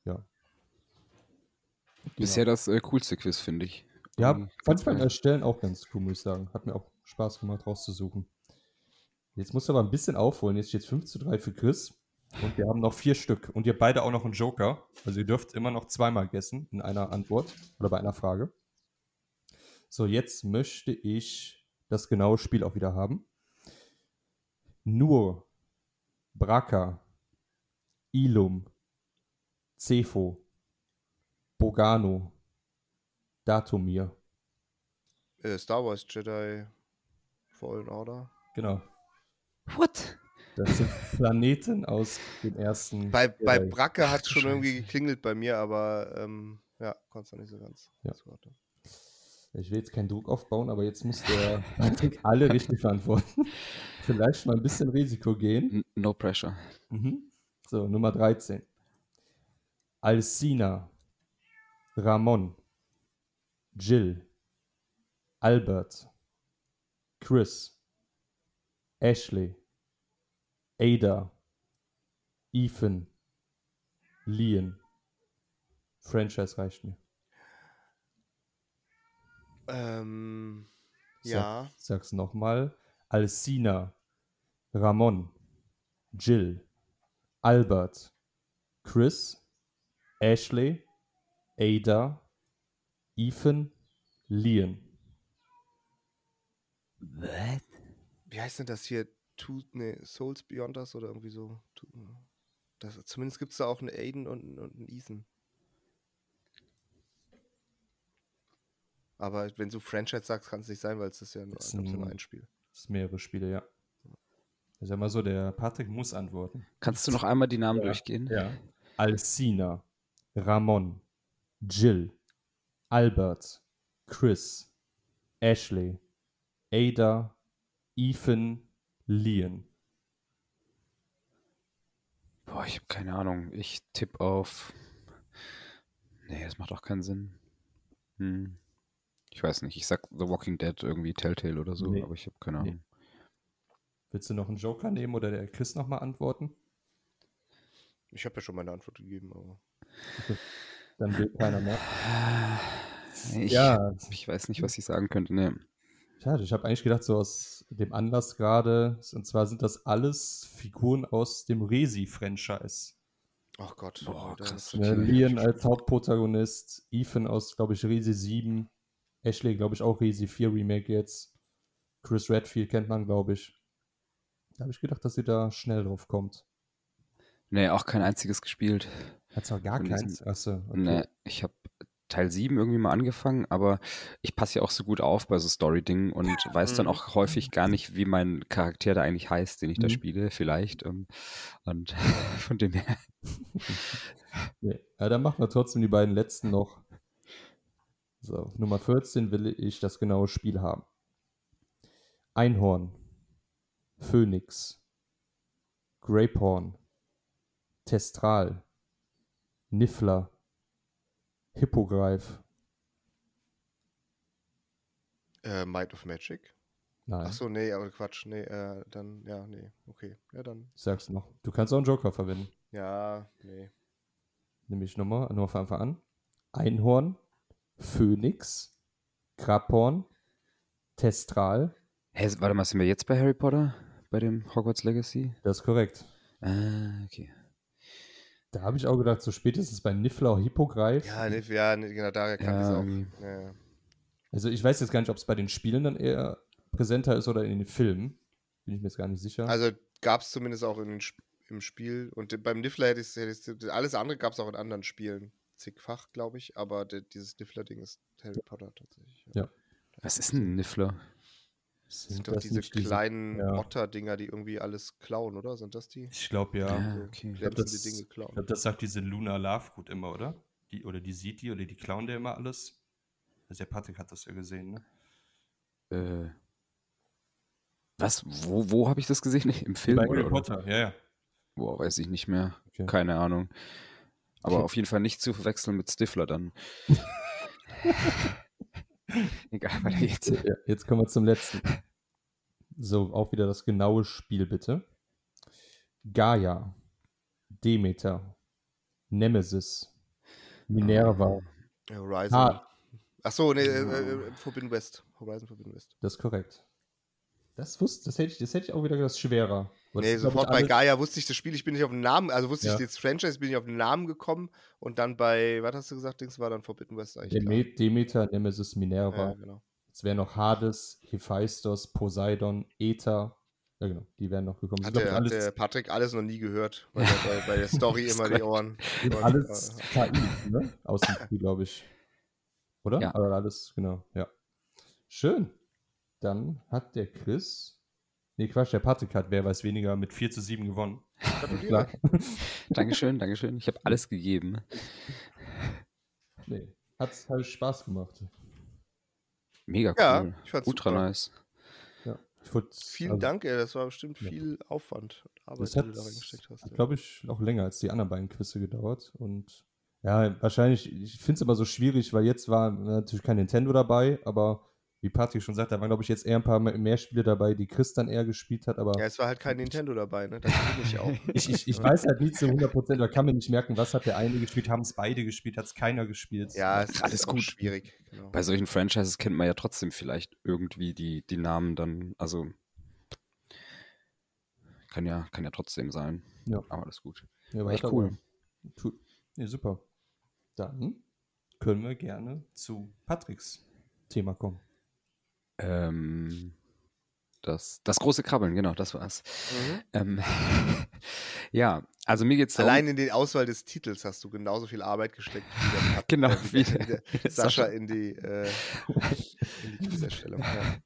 Ja. Bisher das äh, coolste Quiz, finde ich. Ja, Ähm, fand ich beim. Erstellen auch ganz cool, muss ich sagen. Hat mir auch Spaß gemacht, rauszusuchen. Jetzt musst du aber ein bisschen aufholen. Jetzt steht 5 zu 3 für Chris. Und wir haben noch vier Stück. Und ihr beide auch noch einen Joker. Also ihr dürft immer noch zweimal guessen in einer Antwort oder bei einer Frage. So, jetzt möchte ich das genaue Spiel auch wieder haben. Nur, Braka, Ilum, Cefo, Bogano, Datumir. Äh, Star Wars Jedi Fallen Order. Genau. What? Das sind Planeten aus dem ersten. Bei, bei. Bracke hat es schon irgendwie Scheiße. geklingelt bei mir, aber ähm, ja, konnte es noch nicht so ganz. Ja. Ich will jetzt keinen Druck aufbauen, aber jetzt muss der alle richtig beantworten. Vielleicht mal ein bisschen Risiko gehen. No pressure. Mhm. So, Nummer 13. Alcina, Ramon, Jill, Albert, Chris, Ashley, Ada, Ethan, Lian. Franchise reicht mir. Ähm, Sag- ja, Sag's nochmal. Alcina, Ramon, Jill, Albert, Chris, Ashley, Ada, Ethan, Lian. What? wie heißt denn das hier? Two, nee, Souls Beyond Us oder irgendwie so. Das, zumindest gibt es da auch einen Aiden und, einen- und einen Ethan. Aber wenn du Franchise sagst, kann es nicht sein, weil es ist ja nur, Ist es ja nur ein- ein Spiel. Das sind mehrere Spiele, ja. Ich sag mal so, der Patrick muss antworten. Kannst du noch einmal die Namen Ja. durchgehen? Ja. Alcina, Ramon, Jill, Albert, Chris, Ashley, Ada, Ethan, Lian. Boah, ich habe keine Ahnung. Ich tippe auf. Nee, das macht auch keinen Sinn. Hm. Ich weiß nicht. Ich sag The Walking Dead irgendwie Telltale oder so, Nee. aber ich habe keine Nee. Ahnung. Willst du noch einen Joker nehmen oder der Chris nochmal antworten? Ich habe ja schon meine Antwort gegeben, aber. Dann will keiner mehr. Ich, Ja. ich weiß nicht, was ich sagen könnte. Nee. Schade, ich habe eigentlich gedacht, so aus dem Anlass gerade, und zwar sind das alles Figuren aus dem Resi-Franchise. Ach Gott. Boah, krass. Ne, Lian als Hauptprotagonist, Ethan aus, glaube ich, Resi 7, Ashley, glaube ich, auch Resi 4 Remake jetzt. Chris Redfield kennt man, glaube ich. Da habe ich gedacht, dass sie da schnell drauf kommt. Nee, auch kein einziges gespielt. Hat's noch gar Von keins? Achso, okay. Nee, ich habe Teil 7 irgendwie mal angefangen, aber ich passe ja auch so gut auf bei so Story-Dingen und weiß dann Mhm. auch häufig gar nicht, wie mein Charakter da eigentlich heißt, den ich da Mhm. spiele, vielleicht. ähm, Und von dem her. Ja, dann machen wir trotzdem die beiden letzten noch. So, Nummer 14 will ich das genaue Spiel haben. Einhorn, Phönix, Grapehorn, Testral, Niffler, Hippogreif. Äh, Might of Magic. Nein, Achso, nee, aber Quatsch. Nee, äh, dann, ja, nee. Okay. Ja, dann. ich sag's noch. Du kannst auch einen Joker verwenden. Ja, nee. Nämlich nochmal, nur von Anfang an. Einhorn, Phönix, Grapehorn, Testral. Hä, warte mal, sind wir jetzt bei Harry Potter? Bei dem Hogwarts Legacy? Das ist korrekt. Ah, okay. Da habe ich auch gedacht, so spätestens bei Niffler Hippogreif. Ja, nee, ja nee, genau, daher kann ich es Ja, auch. Ja, ja. Also ich weiß jetzt gar nicht, ob es bei den Spielen dann eher präsenter ist oder in den Filmen. Bin ich mir jetzt gar nicht sicher. Also gab es zumindest auch in im Spiel. Und beim Niffler hätte ich es, alles andere gab es auch in anderen Spielen. Zigfach, glaube ich. Aber de, dieses Niffler-Ding ist Harry Potter tatsächlich. Ja. Was ist ein Niffler? Das sind Sind doch das diese kleinen ja. Otter-Dinger, die irgendwie alles klauen, oder? Sind das die? ich glaube ja. Okay. glaub, glänzende das- Dinge Ich glaube, das sagt diese Luna Lovegood immer, oder? Die, oder die sieht die oder die klauen der immer alles. Also der Patrick hat das ja gesehen, ne? Äh, was? Wo, wo habe ich das gesehen? Im Film? Bei Harry Potter, ja, ja. Boah, weiß ich nicht mehr. Okay. Keine Ahnung. Aber Okay. auf jeden Fall nicht zu verwechseln mit Stifler dann. Egal, weiter geht's. Ja, jetzt kommen wir zum letzten. So, auch wieder das genaue Spiel, bitte. Gaia, Demeter, Nemesis, Minerva. Horizon. Ah. Achso, nee, äh, äh, Forbidden West. Horizon Forbidden West. Das ist korrekt. Das wusste, das hätte ich, das hätte ich auch wieder das schwerer. Weil Nee, das sofort bei Gaia wusste ich das Spiel, ich bin nicht auf den Namen, also wusste Ja. ich jetzt Franchise, bin ich auf den Namen gekommen und dann bei, was hast du gesagt, Dings war dann Forbidden West eigentlich. klar. Deme- Demeter, Nemesis, Minerva. Ja, genau. Es wären noch Hades, Hephaistos, Poseidon, Aether. Ja, genau, die wären noch gekommen. Hat, der, hat der Patrick alles noch nie gehört, weil er bei, bei der Story immer die Ohren. Ohren- alles KI, ne? Aus dem Spiel, glaube ich. Oder? Ja. Aber alles, genau, ja. Schön. Dann hat der Chris. Nee, Quatsch, der Patrick hat, wer weiß weniger, mit 4 zu 7 gewonnen. Gratuliere. Klar. Dankeschön, Dankeschön. Ich habe alles gegeben. Nee. Hat's halt Spaß gemacht. Mega Ja, cool. ich fand's Ultra super. nice. Ja. Ich Vielen also, Dank, ey. Das war bestimmt Ja. viel Aufwand und Arbeit, Das die hat, du da reingesteckt hast. glaube ich, auch länger als die anderen beiden Quizze gedauert. Und ja, wahrscheinlich, ich finde es immer so schwierig, weil jetzt war natürlich kein Nintendo dabei, aber wie Patrick schon sagt, da waren, glaube ich, jetzt eher ein paar mehr Spiele dabei, die Chris dann eher gespielt hat. Aber Ja, es war halt kein Nintendo dabei, ne? Das bin ich auch. ich, ich, ich weiß halt nie zu 100%, oder kann mir nicht merken, was hat der eine gespielt, haben es beide gespielt, hat es keiner gespielt. Ja, es Alles ist auch gut. schwierig. Genau. Bei solchen Franchises kennt man ja trotzdem vielleicht irgendwie die, die Namen dann. Also kann ja, kann ja trotzdem sein. Ja. Aber alles gut. Ja, War echt cool. Tu- Nee, super. Dann können wir gerne zu Patricks Thema kommen. Ähm, das, das große Krabbeln, genau, das war's. Mhm. Ähm, ja, also mir geht's darum, Allein in die Auswahl des Titels hast du genauso viel Arbeit gesteckt wie der, Genau, äh, wie der- der, Sascha in die, äh, in die Quizerstellung. Ja.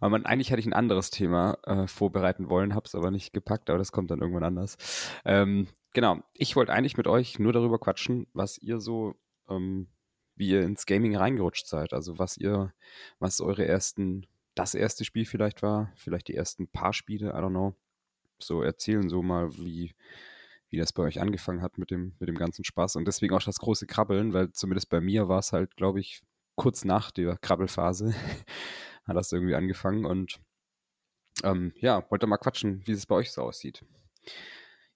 Aber man, eigentlich hätte ich ein anderes Thema äh, vorbereiten wollen, habe es aber nicht gepackt, aber das kommt dann irgendwann anders. Ähm, genau, ich wollte eigentlich mit euch nur darüber quatschen, was ihr so, ähm, wie ihr ins Gaming reingerutscht seid. Also was ihr, was eure ersten, das erste Spiel vielleicht war, vielleicht die ersten paar Spiele, I don't know. So erzählen so mal, wie, wie das bei euch angefangen hat mit dem, mit dem ganzen Spaß. Und deswegen auch das große Krabbeln, weil zumindest bei mir war es halt, glaube ich, kurz nach der Krabbelphase hat das irgendwie angefangen und ähm, ja, wollte mal quatschen, wie es bei euch so aussieht.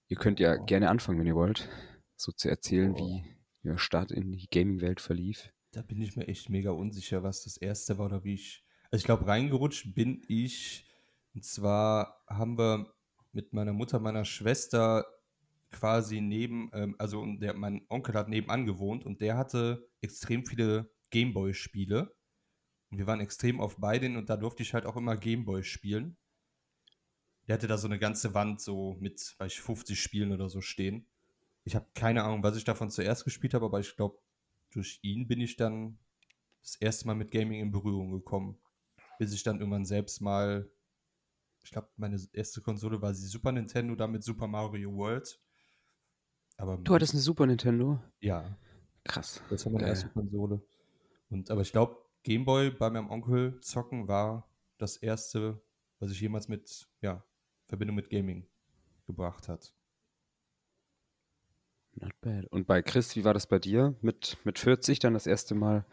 Ihr könnt ja Oh. gerne anfangen, wenn ihr wollt, so zu erzählen, Oh. wie ihr Start in die Gaming-Welt verlief. Da bin ich mir echt mega unsicher, was das erste war oder wie ich. Also ich glaube, reingerutscht bin ich. Und zwar haben wir mit meiner Mutter, meiner Schwester quasi neben, ähm, also der, mein Onkel hat nebenan gewohnt und der hatte extrem viele Gameboy-Spiele. Und wir waren extrem auf beiden und da durfte ich halt auch immer Gameboy spielen. Der hatte da so eine ganze Wand so mit, weiß ich, 50 Spielen oder so stehen. Ich habe keine Ahnung, was ich davon zuerst gespielt habe, aber ich glaube, durch ihn bin ich dann das erste Mal mit Gaming in Berührung gekommen. Bis ich dann irgendwann selbst mal, ich glaube, meine erste Konsole war die Super Nintendo, dann mit Super Mario World. Aber Du hattest eine Super Nintendo? ja, Krass. das war meine Geil. erste Konsole. Und aber ich glaube, Gameboy bei meinem Onkel zocken war das erste, was ich jemals mit, ja, Verbindung mit Gaming gebracht hat. Not bad. Und bei Chris, wie war das bei dir? Mit, mit 40 dann das erste Mal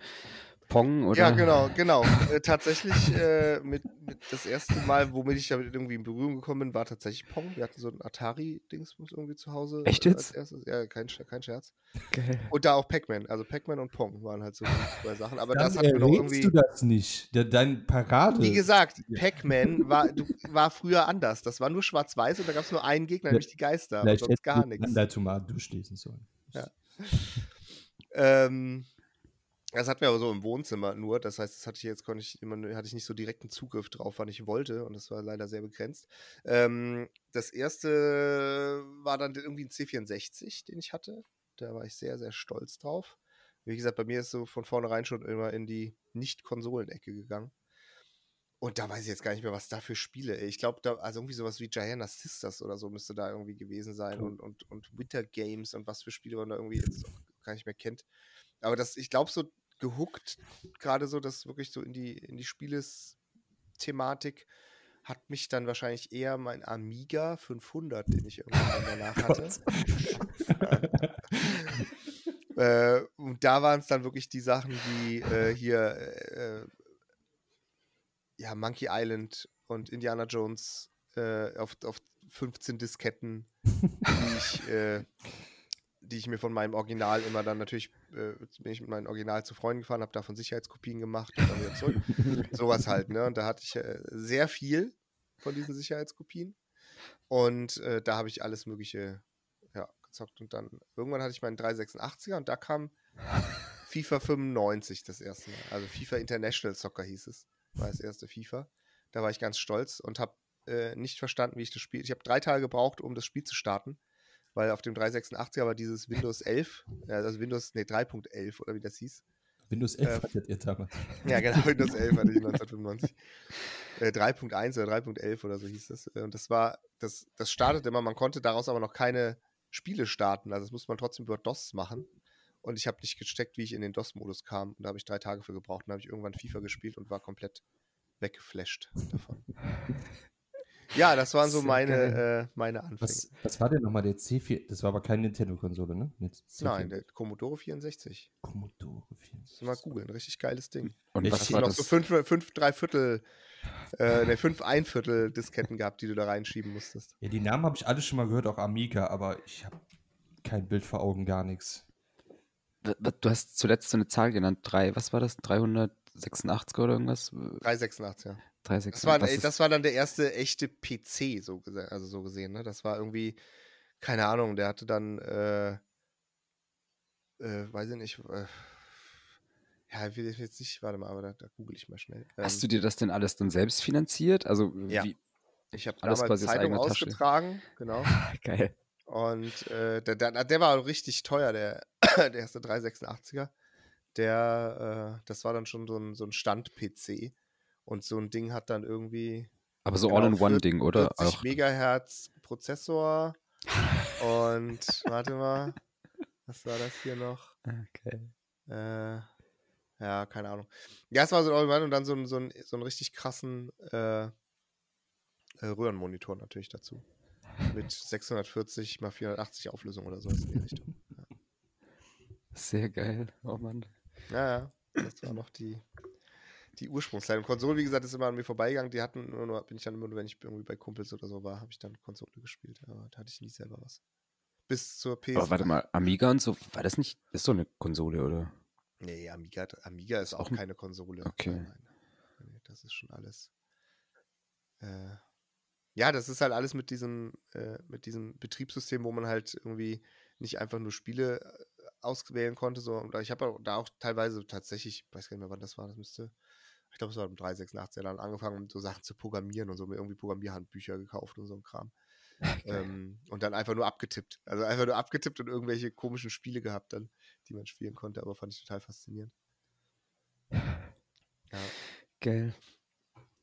Pong oder? Ja, genau, genau. Äh, tatsächlich, äh, mit, mit das erste Mal, womit ich damit irgendwie in Berührung gekommen bin, war tatsächlich Pong. Wir hatten so ein Atari-Dingsbums irgendwie zu Hause. Echt äh, jetzt? Als erstes. Ja, kein, kein Scherz. Geil. Und da auch Pac-Man. Also Pac-Man und Pong waren halt so zwei Sachen. Aber das Dann hat mir noch irgendwie. du das nicht. Dein Parade. Wie gesagt, Pac-Man war, du, war früher anders. Das war nur schwarz-weiß und da gab es nur einen Gegner, nämlich die Geister. Und Vielleicht sonst gar nichts. Anleitung mal durchlesen sollen. Ja. Ähm, das hatten wir aber so im Wohnzimmer nur. Das heißt, das hatte ich jetzt konnte ich immer, hatte ich nicht so direkten Zugriff drauf, wann ich wollte. Und das war leider sehr begrenzt. Ähm, das erste war dann irgendwie ein C64, den ich hatte. Da war ich sehr, sehr stolz drauf. Wie gesagt, bei mir ist so von vornherein schon immer in die Nicht-Konsolen-Ecke gegangen. Und da weiß ich jetzt gar nicht mehr, was da für Spiele. Ich glaube, da, also irgendwie sowas wie Giana Sisters oder so müsste da irgendwie gewesen sein. Und, und, und Winter Games und was für Spiele man da irgendwie jetzt auch gar nicht mehr kennt. Aber das, ich glaube, so gehuckt, gerade so, das wirklich so in die, in die Spieles-Thematik, hat mich dann wahrscheinlich eher mein Amiga 500, den ich irgendwann danach hatte. äh, und da waren es dann wirklich die Sachen wie äh, hier äh, ja, Monkey Island und Indiana Jones äh, auf, auf 15 Disketten, die ich, äh, die ich mir von meinem Original immer dann natürlich, äh, bin ich mit meinem Original zu Freunden gefahren, habe davon Sicherheitskopien gemacht und dann wieder zurück. Sowas halt, ne? Und da hatte ich äh, sehr viel von diesen Sicherheitskopien. Und äh, da habe ich alles Mögliche ja, gezockt. Und dann irgendwann hatte ich meinen 386er und da kam FIFA 95 das erste Mal. Also FIFA International Soccer hieß es. War das erste FIFA. Da war ich ganz stolz und habe äh, nicht verstanden, wie ich das Spiel. Ich habe drei Tage gebraucht, um das Spiel zu starten, weil auf dem 386er war dieses Windows 11, äh, also Windows, nee, 3.11 oder wie das hieß. Windows 11 Äh, hattet ihr damals. Ja, genau, Windows 11 hatte ich 1995. Äh, 3.1 oder 3.11 oder so hieß das. Äh, Und das war, das, das startete immer, man konnte daraus aber noch keine Spiele starten. Also das musste man trotzdem über DOS machen. Und ich habe nicht gesteckt, wie ich in den DOS-Modus kam. Und da habe ich drei Tage für gebraucht. Und dann habe ich irgendwann FIFA gespielt und war komplett weggeflasht davon. Ja, das waren so meine, äh, meine Anfänge. Was, was war denn nochmal der C4? Das war aber keine Nintendo-Konsole, ne? Mit C4. Nein, der Commodore 64. Commodore Muss 64. mal googeln, richtig geiles Ding. Und Ich was war noch das? so fünf, fünf drei Viertel, äh, ne, fünf ein Viertel Disketten gehabt, die du da reinschieben musstest. Ja, die Namen habe ich alle schon mal gehört, auch Amiga, aber ich habe kein Bild vor Augen, gar nichts. Du hast zuletzt so eine Zahl genannt, drei, was war das? 386 oder irgendwas? 386, ja. 386. Das war, was ey, das war dann der erste echte PC, so, gese- also so gesehen. Ne? Das war irgendwie, keine Ahnung, der hatte dann, äh, äh, weiß ich nicht, äh, ja, will ich jetzt nicht, warte mal, aber da, da google ich mal schnell. Hast du Ähm, dir das denn alles dann selbst finanziert? Also, Ja. wie, ich habe alles damals quasi Zeitung eigener Tasche? ausgetragen, genau. geil. Und äh, der, der, der war richtig teuer, der, der erste 386er. Der, äh, das war dann schon so ein, so ein Stand-PC. Und so ein Ding hat dann irgendwie Aber so Genau, All-in-One-Ding, oder? 40 Auch, Megahertz Prozessor. und warte mal, was war das hier noch? okay. Äh, ja, keine Ahnung. Ja, es war so ein All-in-One und dann so, ein- so, ein, so einen richtig krassen äh, äh, Röhrenmonitor natürlich dazu. Mit 640 mal 480 Auflösung oder sowas in die Richtung. Sehr geil. Oh Mann. Ja, ja. Das war noch die, die Ursprungsleitung. Konsole, wie gesagt, ist immer an mir vorbeigegangen. Die hatten nur, nur bin ich dann immer nur, wenn ich irgendwie bei Kumpels oder so war, habe ich dann Konsole gespielt. Aber da hatte ich nie selber was. Bis zur PS. Aber warte mal, Amiga und so, war das nicht, ist so eine Konsole, oder? Nee, Amiga, Amiga ist auch Auch ein- keine Konsole. Okay. Nein, nein. Das ist schon alles. Äh, ja, das ist halt alles mit diesem, äh, mit diesem Betriebssystem, wo man halt irgendwie nicht einfach nur Spiele äh, auswählen konnte, so und ich habe da auch teilweise tatsächlich, ich weiß gar nicht mehr, wann das war, das müsste, ich glaube, es war im 386 dann angefangen, so Sachen zu programmieren und so, mir irgendwie Programmierhandbücher gekauft und so ein Kram. ähm, und dann einfach nur abgetippt. Also einfach nur abgetippt und irgendwelche komischen Spiele gehabt dann, die man spielen konnte, aber fand ich total faszinierend. Ja. Geil.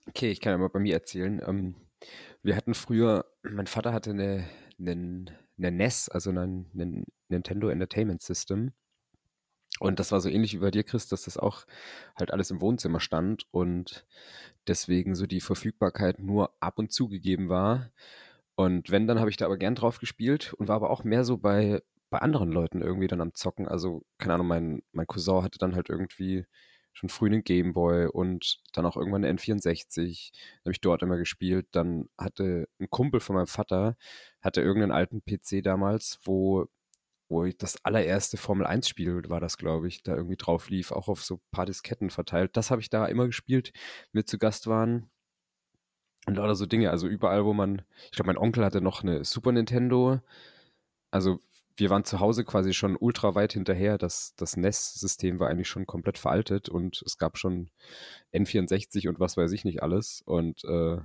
Okay, ich kann ja mal bei mir erzählen. Ähm, wir hatten früher, mein Vater hatte eine, einen, eine NES, also einen, einen Nintendo Entertainment System. Und das war so ähnlich wie bei dir, Chris, dass das auch halt alles im Wohnzimmer stand und deswegen so die Verfügbarkeit nur ab und zu gegeben war. Und wenn, dann habe ich da aber gern drauf gespielt und war aber auch mehr so bei, bei anderen Leuten irgendwie dann am Zocken. Also, keine Ahnung, mein, mein Cousin hatte dann halt irgendwie schon früh einen Gameboy und dann auch irgendwann eine N64. Dann habe ich dort immer gespielt. Dann hatte ein Kumpel von meinem Vater, hatte irgendeinen alten PC damals, wo, wo ich das allererste Formel-1-Spiel war das, glaube ich, da irgendwie drauf lief, auch auf so ein paar Disketten verteilt. Das habe ich da immer gespielt, mit zu Gast waren. Und lauter so Dinge, also überall, wo man, ich glaube, mein Onkel hatte noch eine Super Nintendo. Also wir waren zu Hause quasi schon ultra weit hinterher. Das, das NES-System war eigentlich schon komplett veraltet und es gab schon N64 und was weiß ich nicht alles. Und äh,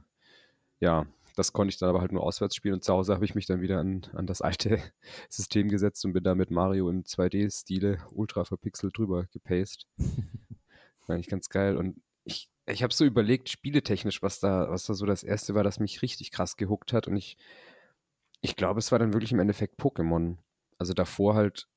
ja, das konnte ich dann aber halt nur auswärts spielen und zu Hause habe ich mich dann wieder an, an das alte System gesetzt und bin da mit Mario im 2D-Stile ultra verpixelt drüber gepaced. War eigentlich ganz geil. Und ich, ich habe so überlegt, spieletechnisch, was da, was da so das erste war, das mich richtig krass gehuckt hat. Und ich, ich glaube, es war dann wirklich im Endeffekt Pokémon. Also davor halt,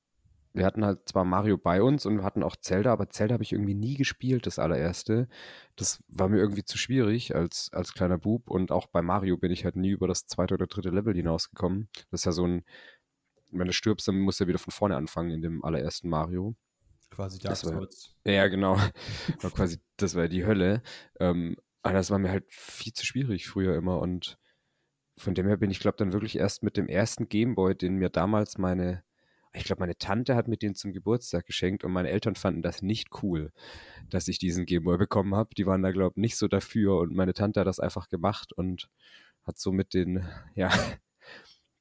wir hatten halt zwar Mario bei uns und wir hatten auch Zelda, aber Zelda habe ich irgendwie nie gespielt, das allererste. Das war mir irgendwie zu schwierig als, als kleiner Bub. Und auch bei Mario bin ich halt nie über das zweite oder dritte Level hinausgekommen. Das ist ja so ein, wenn du stirbst, dann musst du ja wieder von vorne anfangen in dem allerersten Mario. Quasi Dark Das war- Souls. Ja, genau. War quasi, das war die Hölle. Ähm, aber das war mir halt viel zu schwierig früher immer. Und von dem her bin ich, glaube dann wirklich erst mit dem ersten Gameboy, den mir damals meine, ich glaube, meine Tante hat mir den zum Geburtstag geschenkt und meine Eltern fanden das nicht cool, dass ich diesen Gameboy bekommen habe. Die waren da, glaube ich, nicht so dafür und meine Tante hat das einfach gemacht und hat somit den, ja,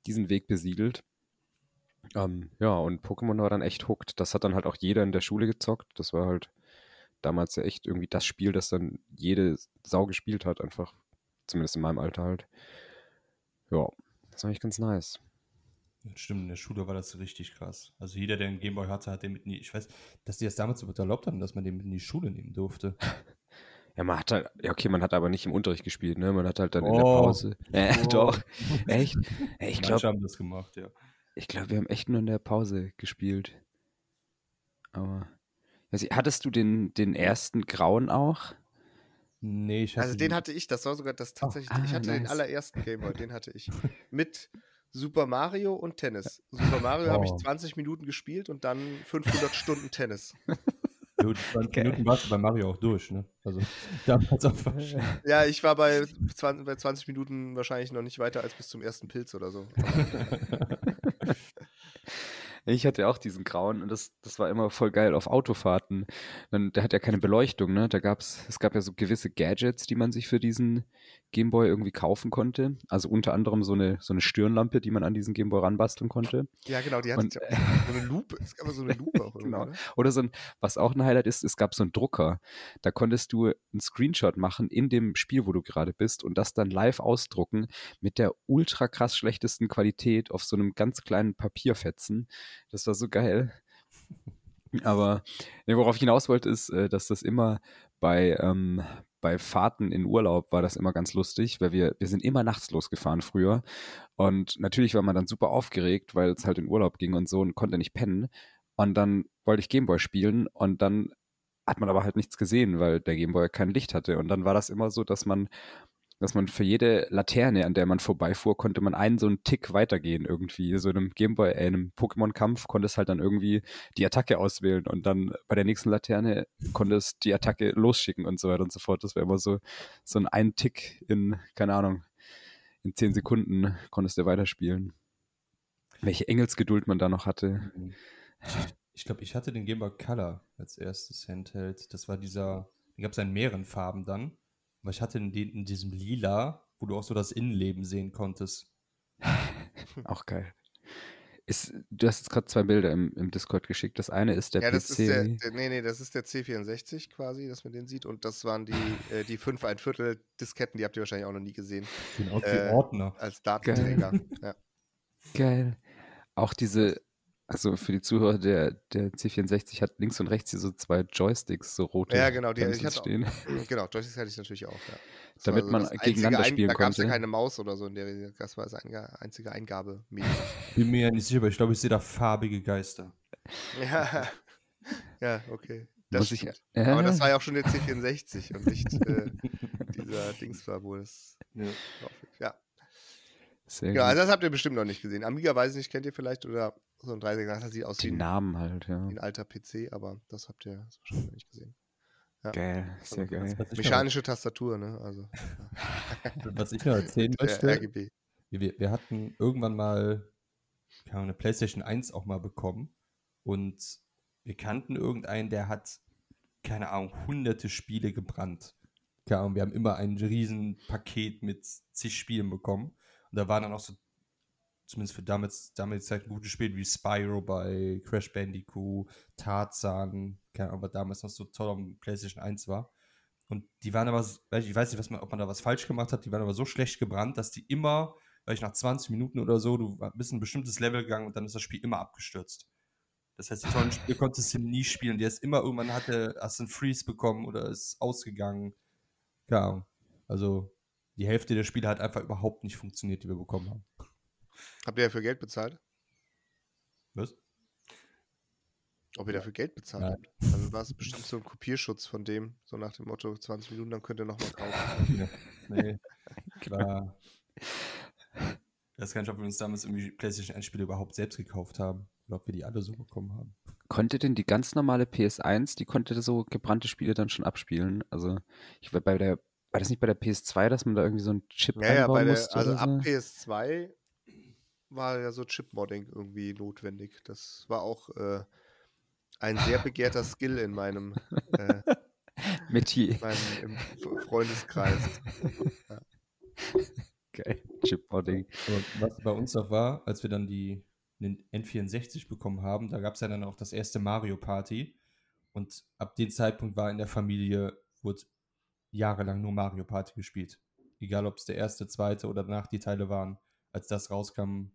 diesen Weg besiedelt. Ähm, ja, und Pokémon war dann echt hooked. Das hat dann halt auch jeder in der Schule gezockt. Das war halt damals ja echt irgendwie das Spiel, das dann jede Sau gespielt hat, einfach. Zumindest in meinem Alter halt. Ja, das war echt ganz nice. Stimmt, in der Schule war das richtig krass. Also jeder, der einen Gameboy hatte, hat den mit in die, ich weiß, dass die das damals überhaupt erlaubt haben, dass man den mit in die Schule nehmen durfte. Ja, man hat halt, ja, okay, man hat aber nicht im Unterricht gespielt, ne? Man hat halt dann in der Oh. Pause. Äh, Oh. doch. Echt? Ey, ich Manche glaube, haben das gemacht, ja. ich glaub, wir haben echt nur in der Pause gespielt. Aber. Ich, hattest du den, den ersten Grauen auch? Nee, ich hatte Also den hatte ich, das war sogar das tatsächlich, ah, ich hatte den nice. allerersten Gameboy, den hatte ich. Mit Super Mario und Tennis. Super Mario habe ich Oh. 20 Minuten gespielt und dann 500 Stunden Tennis. Gut, 20 Minuten warst du bei Mario auch durch, ne? Also damals auch wahrscheinlich. Ja, ich war bei 20, bei 20 Minuten wahrscheinlich noch nicht weiter als bis zum ersten Pilz oder so. Ich hatte auch diesen grauen und das, das war immer voll geil auf Autofahrten. Dann, der hat ja keine Beleuchtung, ne? Da gab's, es gab ja so gewisse Gadgets, die man sich für diesen Gameboy irgendwie kaufen konnte. Also unter anderem so eine, so eine Stirnlampe, die man an diesen Gameboy ranbasteln konnte. Ja, genau, die hatte Und- ja auch so eine Lupe. Es gab so eine Lupe auch irgendwie, Genau. ne? Oder so ein, was auch ein Highlight ist, es gab so einen Drucker. Da konntest du einen Screenshot machen in dem Spiel, wo du gerade bist und das dann live ausdrucken mit der ultra krass schlechtesten Qualität auf so einem ganz kleinen Papierfetzen. Das war so geil. Aber nee, worauf ich hinaus wollte, ist, äh, dass das immer bei, ähm, bei Fahrten in Urlaub war das immer ganz lustig, weil wir, wir sind immer nachts losgefahren früher. Und natürlich war man dann super aufgeregt, weil es halt in Urlaub ging und so und konnte nicht pennen. Und dann wollte ich Gameboy spielen und dann hat man aber halt nichts gesehen, weil der Gameboy kein Licht hatte. Und dann war das immer so, dass man, dass man für jede Laterne, an der man vorbeifuhr, konnte man einen so einen Tick weitergehen irgendwie. So in einem Gameboy, äh, in einem Pokémon-Kampf konntest halt dann irgendwie die Attacke auswählen und dann bei der nächsten Laterne konntest die Attacke losschicken und so weiter und so fort. Das wäre immer so, so ein ein Tick in, keine Ahnung, in zehn Sekunden konntest du weiterspielen. Welche Engelsgeduld man da noch hatte. Ich, ich glaube, ich hatte den Game Boy Color als erstes Handheld. Das war dieser, den gab es in mehreren Farben dann. Aber ich hatte den in diesem Lila, wo du auch so das Innenleben sehen konntest. Auch geil. Ist, du hast jetzt gerade zwei Bilder im, im Discord geschickt. Das eine ist der ja, PC. das ist der, der, nee, nee, das ist der C64 quasi, dass man den sieht. Und das waren die, äh, die 5 ein Viertel Disketten, die habt ihr wahrscheinlich auch noch nie gesehen, Sehen aus Äh, wie Ordner. als Datenträger. ja. Geil. Auch diese, also für die Zuhörer, der, der C64 hat links und rechts hier so zwei Joysticks, so rote. ja, genau, die ich hatte auch, stehen. Genau, Joysticks hatte ich natürlich auch, ja. Das Damit war man das gegeneinander einzige spielen Da gab es ja konnte. keine Maus oder so in der. Das war das einzige Eingabemedium. Bin mir ja nicht sicher, aber ich glaube, ich sehe da farbige Geister. ja. ja, okay. Das Muss ich, stimmt. ja, Aber das war ja auch schon der C64 und nicht äh, dieser Dings war, wo es Ja. Ja. sehr ja, gut. also das habt ihr bestimmt noch nicht gesehen. Amiga weiß ich nicht, kennt ihr vielleicht oder so ein 36 das sieht aus wie die ein, Namen halt, ja. wie ein alter PC, aber das habt ihr wahrscheinlich nicht gesehen. Ja. Geil, sehr geil. Was, was, ich noch, Mechanische Tastatur, ne? Also was ich noch erzählen möchte, RGB. wir, wir hatten irgendwann mal keine Ahnung, eine PlayStation 1 auch mal bekommen und wir kannten irgendeinen, der hat, keine Ahnung, hunderte Spiele gebrannt. Keine Ahnung, wir haben immer ein riesen Paket mit zig Spielen bekommen und da waren dann auch so, zumindest für damals, damals Zeit gute Spiele wie Spyro bei Crash Bandicoot, Tarzan, keine Ahnung, was damals noch so toll am PlayStation 1 war. Und die waren aber, ich weiß nicht, was man, ob man da was falsch gemacht hat, die waren aber so schlecht gebrannt, dass die immer, weil ich nach 20 Minuten oder so, du bist ein bestimmtes Level gegangen und dann ist das Spiel immer abgestürzt. Das heißt, die tollen Spiele konntest du nie spielen. Die ist immer irgendwann hatte, hast einen Freeze bekommen oder ist ausgegangen. Keine Ahnung. Also, die Hälfte der Spiele hat einfach überhaupt nicht funktioniert, die wir bekommen haben. Habt ihr dafür Geld bezahlt? Was? Ob ihr dafür Geld bezahlt Nein. habt? Also war es bestimmt so ein Kopierschutz von dem, so nach dem Motto 20 Minuten, dann könnt ihr nochmal kaufen. Ja. Nee. War. Ich weiß gar nicht, ob wir uns damals irgendwie PlayStation 1 Spiele überhaupt selbst gekauft haben. Oder ob wir die alle so bekommen haben. Konnte denn die ganz normale PS1, die konnte so gebrannte Spiele dann schon abspielen? Also, ich war bei der, war das nicht bei der PS2, dass man da irgendwie so einen Chip Ja, ja, einbauen bei der, musste also oder ab so? PS2 war ja so Chip-Modding irgendwie notwendig. Das war auch äh, ein sehr begehrter Skill in meinem, äh, Metier. meinem im Freundeskreis. Geil. Chip-Modding. Was bei uns noch war, als wir dann die einen N64 bekommen haben, da gab es ja dann auch das erste Mario Party. Und ab dem Zeitpunkt war in der Familie, wurde jahrelang nur Mario Party gespielt. Egal, ob es der erste, zweite oder danach die Teile waren. Als das rauskam,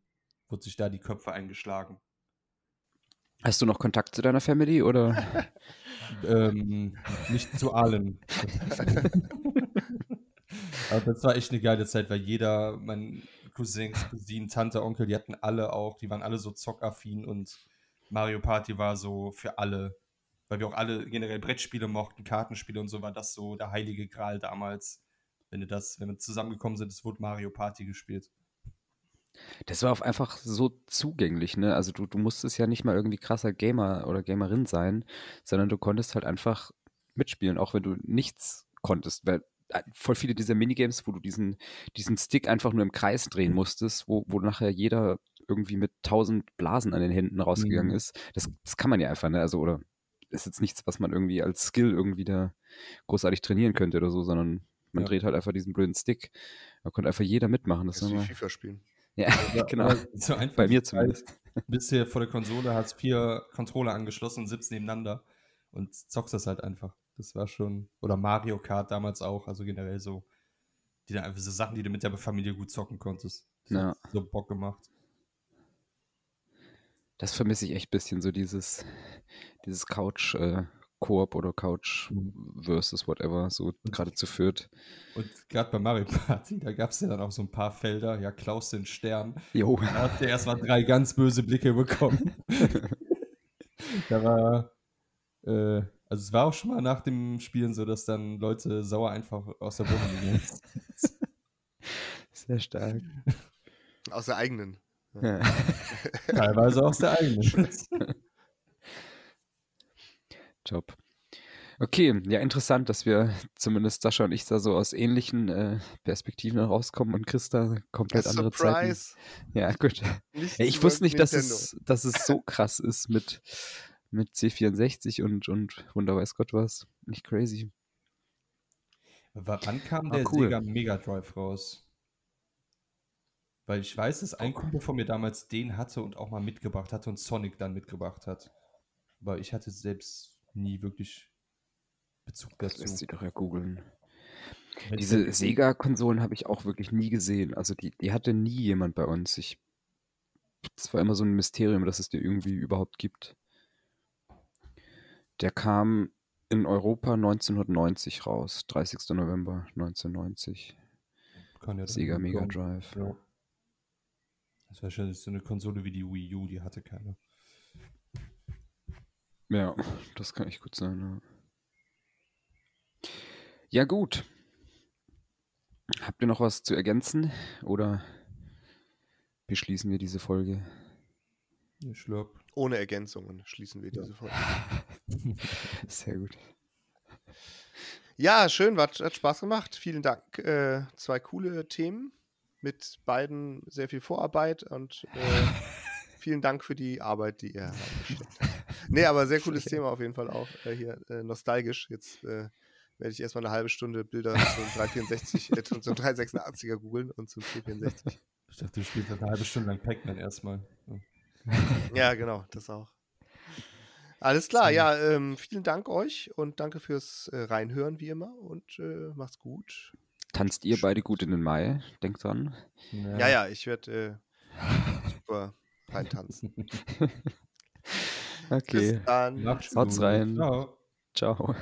wurde sich da die Köpfe eingeschlagen. Hast du noch Kontakt zu deiner Family oder? ähm, nicht zu allen. Aber das war echt eine geile Zeit, weil jeder, mein Cousins, Cousinen, Tante, Onkel, die hatten alle auch, die waren alle so zockaffin und Mario Party war so für alle, weil wir auch alle generell Brettspiele mochten, Kartenspiele und so, war das so der heilige Gral damals. Wenn wir das, wenn wir zusammengekommen sind, es wurde Mario Party gespielt. Das war auch einfach so zugänglich, ne? Also du, du musstest ja nicht mal irgendwie krasser Gamer oder Gamerin sein, sondern du konntest halt einfach mitspielen, auch wenn du nichts konntest. Weil äh, voll viele dieser Minigames, wo du diesen, diesen Stick einfach nur im Kreis drehen musstest, wo, wo nachher jeder irgendwie mit tausend Blasen an den Händen rausgegangen Mhm. ist, das, das kann man ja einfach, ne? Also, oder ist jetzt nichts, was man irgendwie als Skill irgendwie da großartig trainieren könnte oder so, sondern man Ja. dreht halt einfach diesen blöden Stick. Da konnte einfach jeder mitmachen. Das ist wie FIFA spielen. Ja, Ja, genau. So einfach Bei mir zumindest. Bist hier vor der Konsole, hast vier Controller angeschlossen und sitzt nebeneinander und zockst das halt einfach. Das war schon, oder Mario Kart damals auch, also generell so, die dann einfach so Sachen, die du mit der Familie gut zocken konntest. Das Ja. hat so Bock gemacht. Das vermisse ich echt ein bisschen, so dieses, dieses Couch äh, Koop oder Couch Mhm. versus whatever, so gerade zu viert. Und gerade bei Mario Party, da gab es ja dann auch so ein paar Felder, ja, Klaus den Stern. Jo. Da hast du erstmal drei ganz böse Blicke bekommen. da war, äh, also es war auch schon mal nach dem Spielen so, dass dann Leute sauer einfach aus der Wohnung sind. Sehr stark. Aus der eigenen. Ja. Teilweise aus der eigenen. Top. Okay, ja, interessant, dass wir zumindest Sascha und ich da so aus ähnlichen äh, Perspektiven rauskommen und Christa komplett andere Zeiten. Surprise! Ja, gut. Nicht Ja, ich wusste nicht, dass es, dass es so krass ist mit, mit C64 und, und Wunder weiß Gott was. Nicht crazy. Wann kam Ah, der cool. Sega Mega Drive raus? Weil ich weiß, dass ein Kumpel von mir damals den hatte und auch mal mitgebracht hatte und Sonic dann mitgebracht hat. Aber ich hatte selbst nie wirklich Bezug Das dazu. lässt sich doch ja googeln. Diese Sega-Konsolen habe ich auch wirklich nie gesehen. Also die, die hatte nie jemand bei uns. Ich, das war immer so ein Mysterium, dass es die irgendwie überhaupt gibt. Der kam in Europa 1990 raus. 30. November 1990. Kann ja Sega Mega. Drive. Ja. Das war wahrscheinlich so eine Konsole wie die Wii U, die hatte keine. Ja, das kann echt gut sein. Ja, ja gut. Habt ihr noch was zu ergänzen oder beschließen wir diese Folge? Ich glaube. Ohne Ergänzungen schließen wir diese Folge. Sehr gut. Ja, schön, hat, hat Spaß gemacht. Vielen Dank. Äh, zwei coole Themen mit beiden sehr viel Vorarbeit und äh, vielen Dank für die Arbeit, die ihr habt. Nee, aber sehr cooles Thema auf jeden Fall auch. Äh, hier äh, nostalgisch. Jetzt äh, werde ich erstmal eine halbe Stunde Bilder zum 364, äh, zum, zum 386er googeln und zum 464. Ich dachte, du spielst eine halbe Stunde lang Pac-Man erstmal. Ja. Ja, genau, das auch. Alles klar, ja, ähm, vielen Dank euch und danke fürs äh, Reinhören wie immer und äh, macht's gut. Tanzt ihr beide gut in den Mai? Denkt dran. Ja, ja, ich werde äh, super reintanzen. Okay. Bis dann. Macht's Haut's rein. Ciao. Ciao.